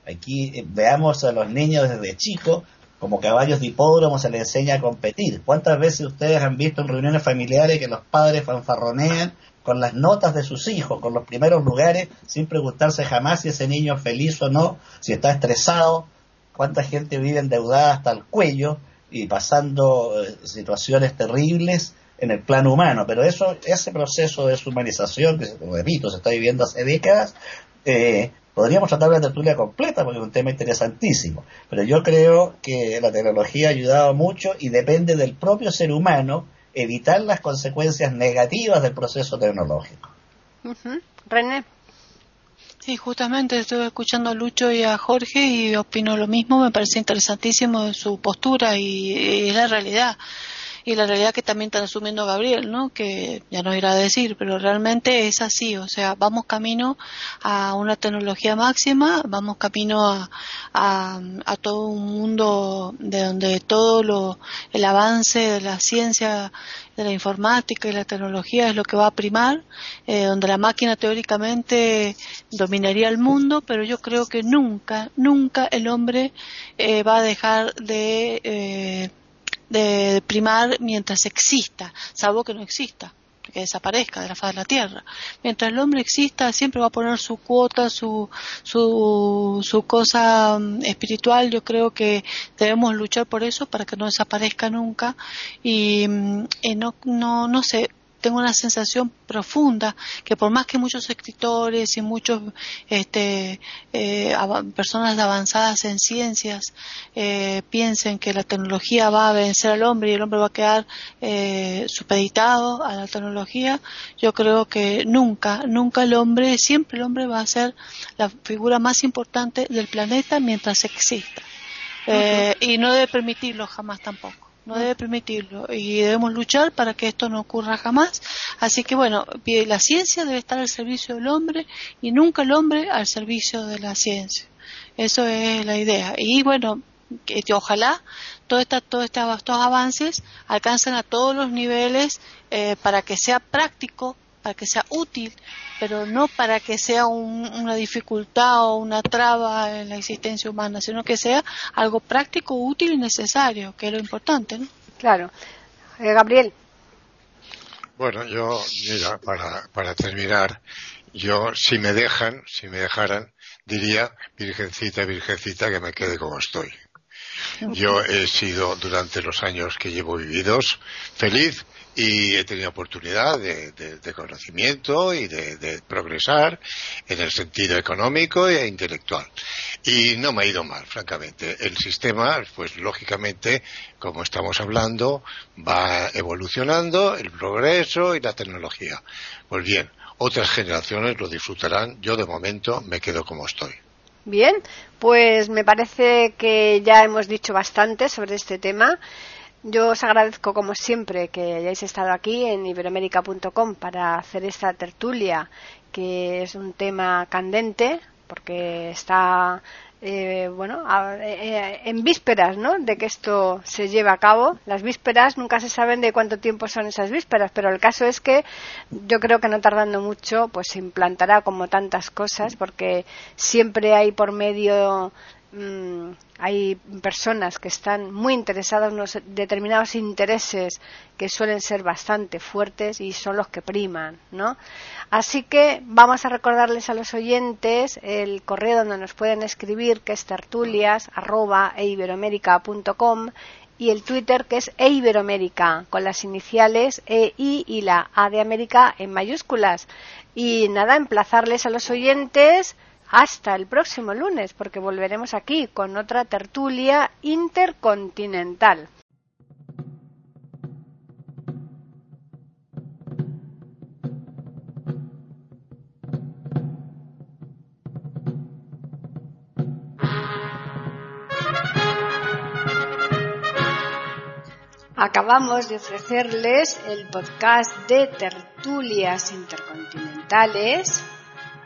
Aquí eh, veamos a los niños desde chicos como caballos de hipódromo se les enseña a competir. ¿Cuántas veces ustedes han visto en reuniones familiares que los padres fanfarronean con las notas de sus hijos, con los primeros lugares, sin preguntarse jamás si ese niño es feliz o no, si está estresado? ¿Cuánta gente vive endeudada hasta el cuello y pasando eh, situaciones terribles en el plano humano, pero eso, ese proceso de deshumanización, que repito, se está viviendo hace décadas, eh, podríamos tratar la tertulia completa porque es un tema interesantísimo, pero yo creo que la tecnología ha ayudado mucho y depende del propio ser humano evitar las consecuencias negativas del proceso tecnológico. René. Sí, justamente estoy escuchando a Lucho y a Jorge y opino lo mismo, me parece interesantísimo su postura y es la realidad y la realidad que también está asumiendo Gabriel, ¿no? Que ya no irá a decir, pero realmente es así, o sea, vamos camino a una tecnología máxima, vamos camino a, a, todo un mundo de donde todo lo, el avance de la ciencia, de la informática y la tecnología es lo que va a primar, eh, donde la máquina teóricamente dominaría el mundo, pero yo creo que nunca, nunca el hombre eh, va a dejar de eh, de primar mientras exista, salvo que no exista que desaparezca de la faz de la tierra. Mientras el hombre exista, siempre va a poner su cuota, su, su, su cosa mm, espiritual. Yo creo que debemos luchar por eso para que no desaparezca nunca. Y, mm, y no, no, no sé, tengo una sensación profunda que por más que muchos escritores y muchos este, eh, personas avanzadas en ciencias eh, piensen que la tecnología va a vencer al hombre y el hombre va a quedar eh, supeditado a la tecnología, yo creo que nunca, nunca el hombre, siempre el hombre va a ser la figura más importante del planeta mientras exista. y no debe permitirlo jamás tampoco no debe permitirlo y debemos luchar para que esto no ocurra jamás. Así que bueno, la ciencia debe estar al servicio del hombre y nunca el hombre al servicio de la ciencia. Eso es la idea. Y bueno, que, ojalá todos todo estos avances alcancen a todos los niveles eh, para que sea práctico, para que sea útil pero no para que sea una dificultad o una traba en la existencia humana, sino que sea algo práctico, útil y necesario, que es lo importante, ¿no? Claro. Eh, Gabriel. Bueno, yo, mira, para, para terminar, yo, si me dejan, si me dejaran, diría, virgencita, virgencita, que me quede como estoy. Yo he sido durante los años que llevo vividos feliz y he tenido oportunidad de, conocimiento y de, progresar en el sentido económico e intelectual. Y no me ha ido mal, francamente. El sistema, pues lógicamente, como estamos hablando, va evolucionando, el progreso y la tecnología. Pues bien, otras generaciones lo disfrutarán. Yo de momento me quedo como estoy. Bien, pues me parece que ya hemos dicho bastante sobre este tema. Yo os agradezco, como siempre, que hayáis estado aquí en iberoamérica.com para hacer esta tertulia, que es un tema candente, porque está eh, bueno, eh, en vísperas, ¿no? De que esto se lleve a cabo. Las vísperas nunca se saben de cuánto tiempo son esas vísperas, pero el caso es que yo creo que no tardando mucho, pues se implantará como tantas cosas, porque siempre hay por medio Mm, hay personas que están muy interesadas en unos determinados intereses que suelen ser bastante fuertes y son los que priman, ¿no? Así que vamos a recordarles a los oyentes el correo donde nos pueden escribir que es tertulias y el Twitter que es eiberoamérica con las iniciales EI y la A de América en mayúsculas. Y nada, emplazarles a los oyentes hasta el próximo lunes, porque volveremos aquí con otra tertulia intercontinental. Acabamos de ofrecerles el podcast de tertulias intercontinentales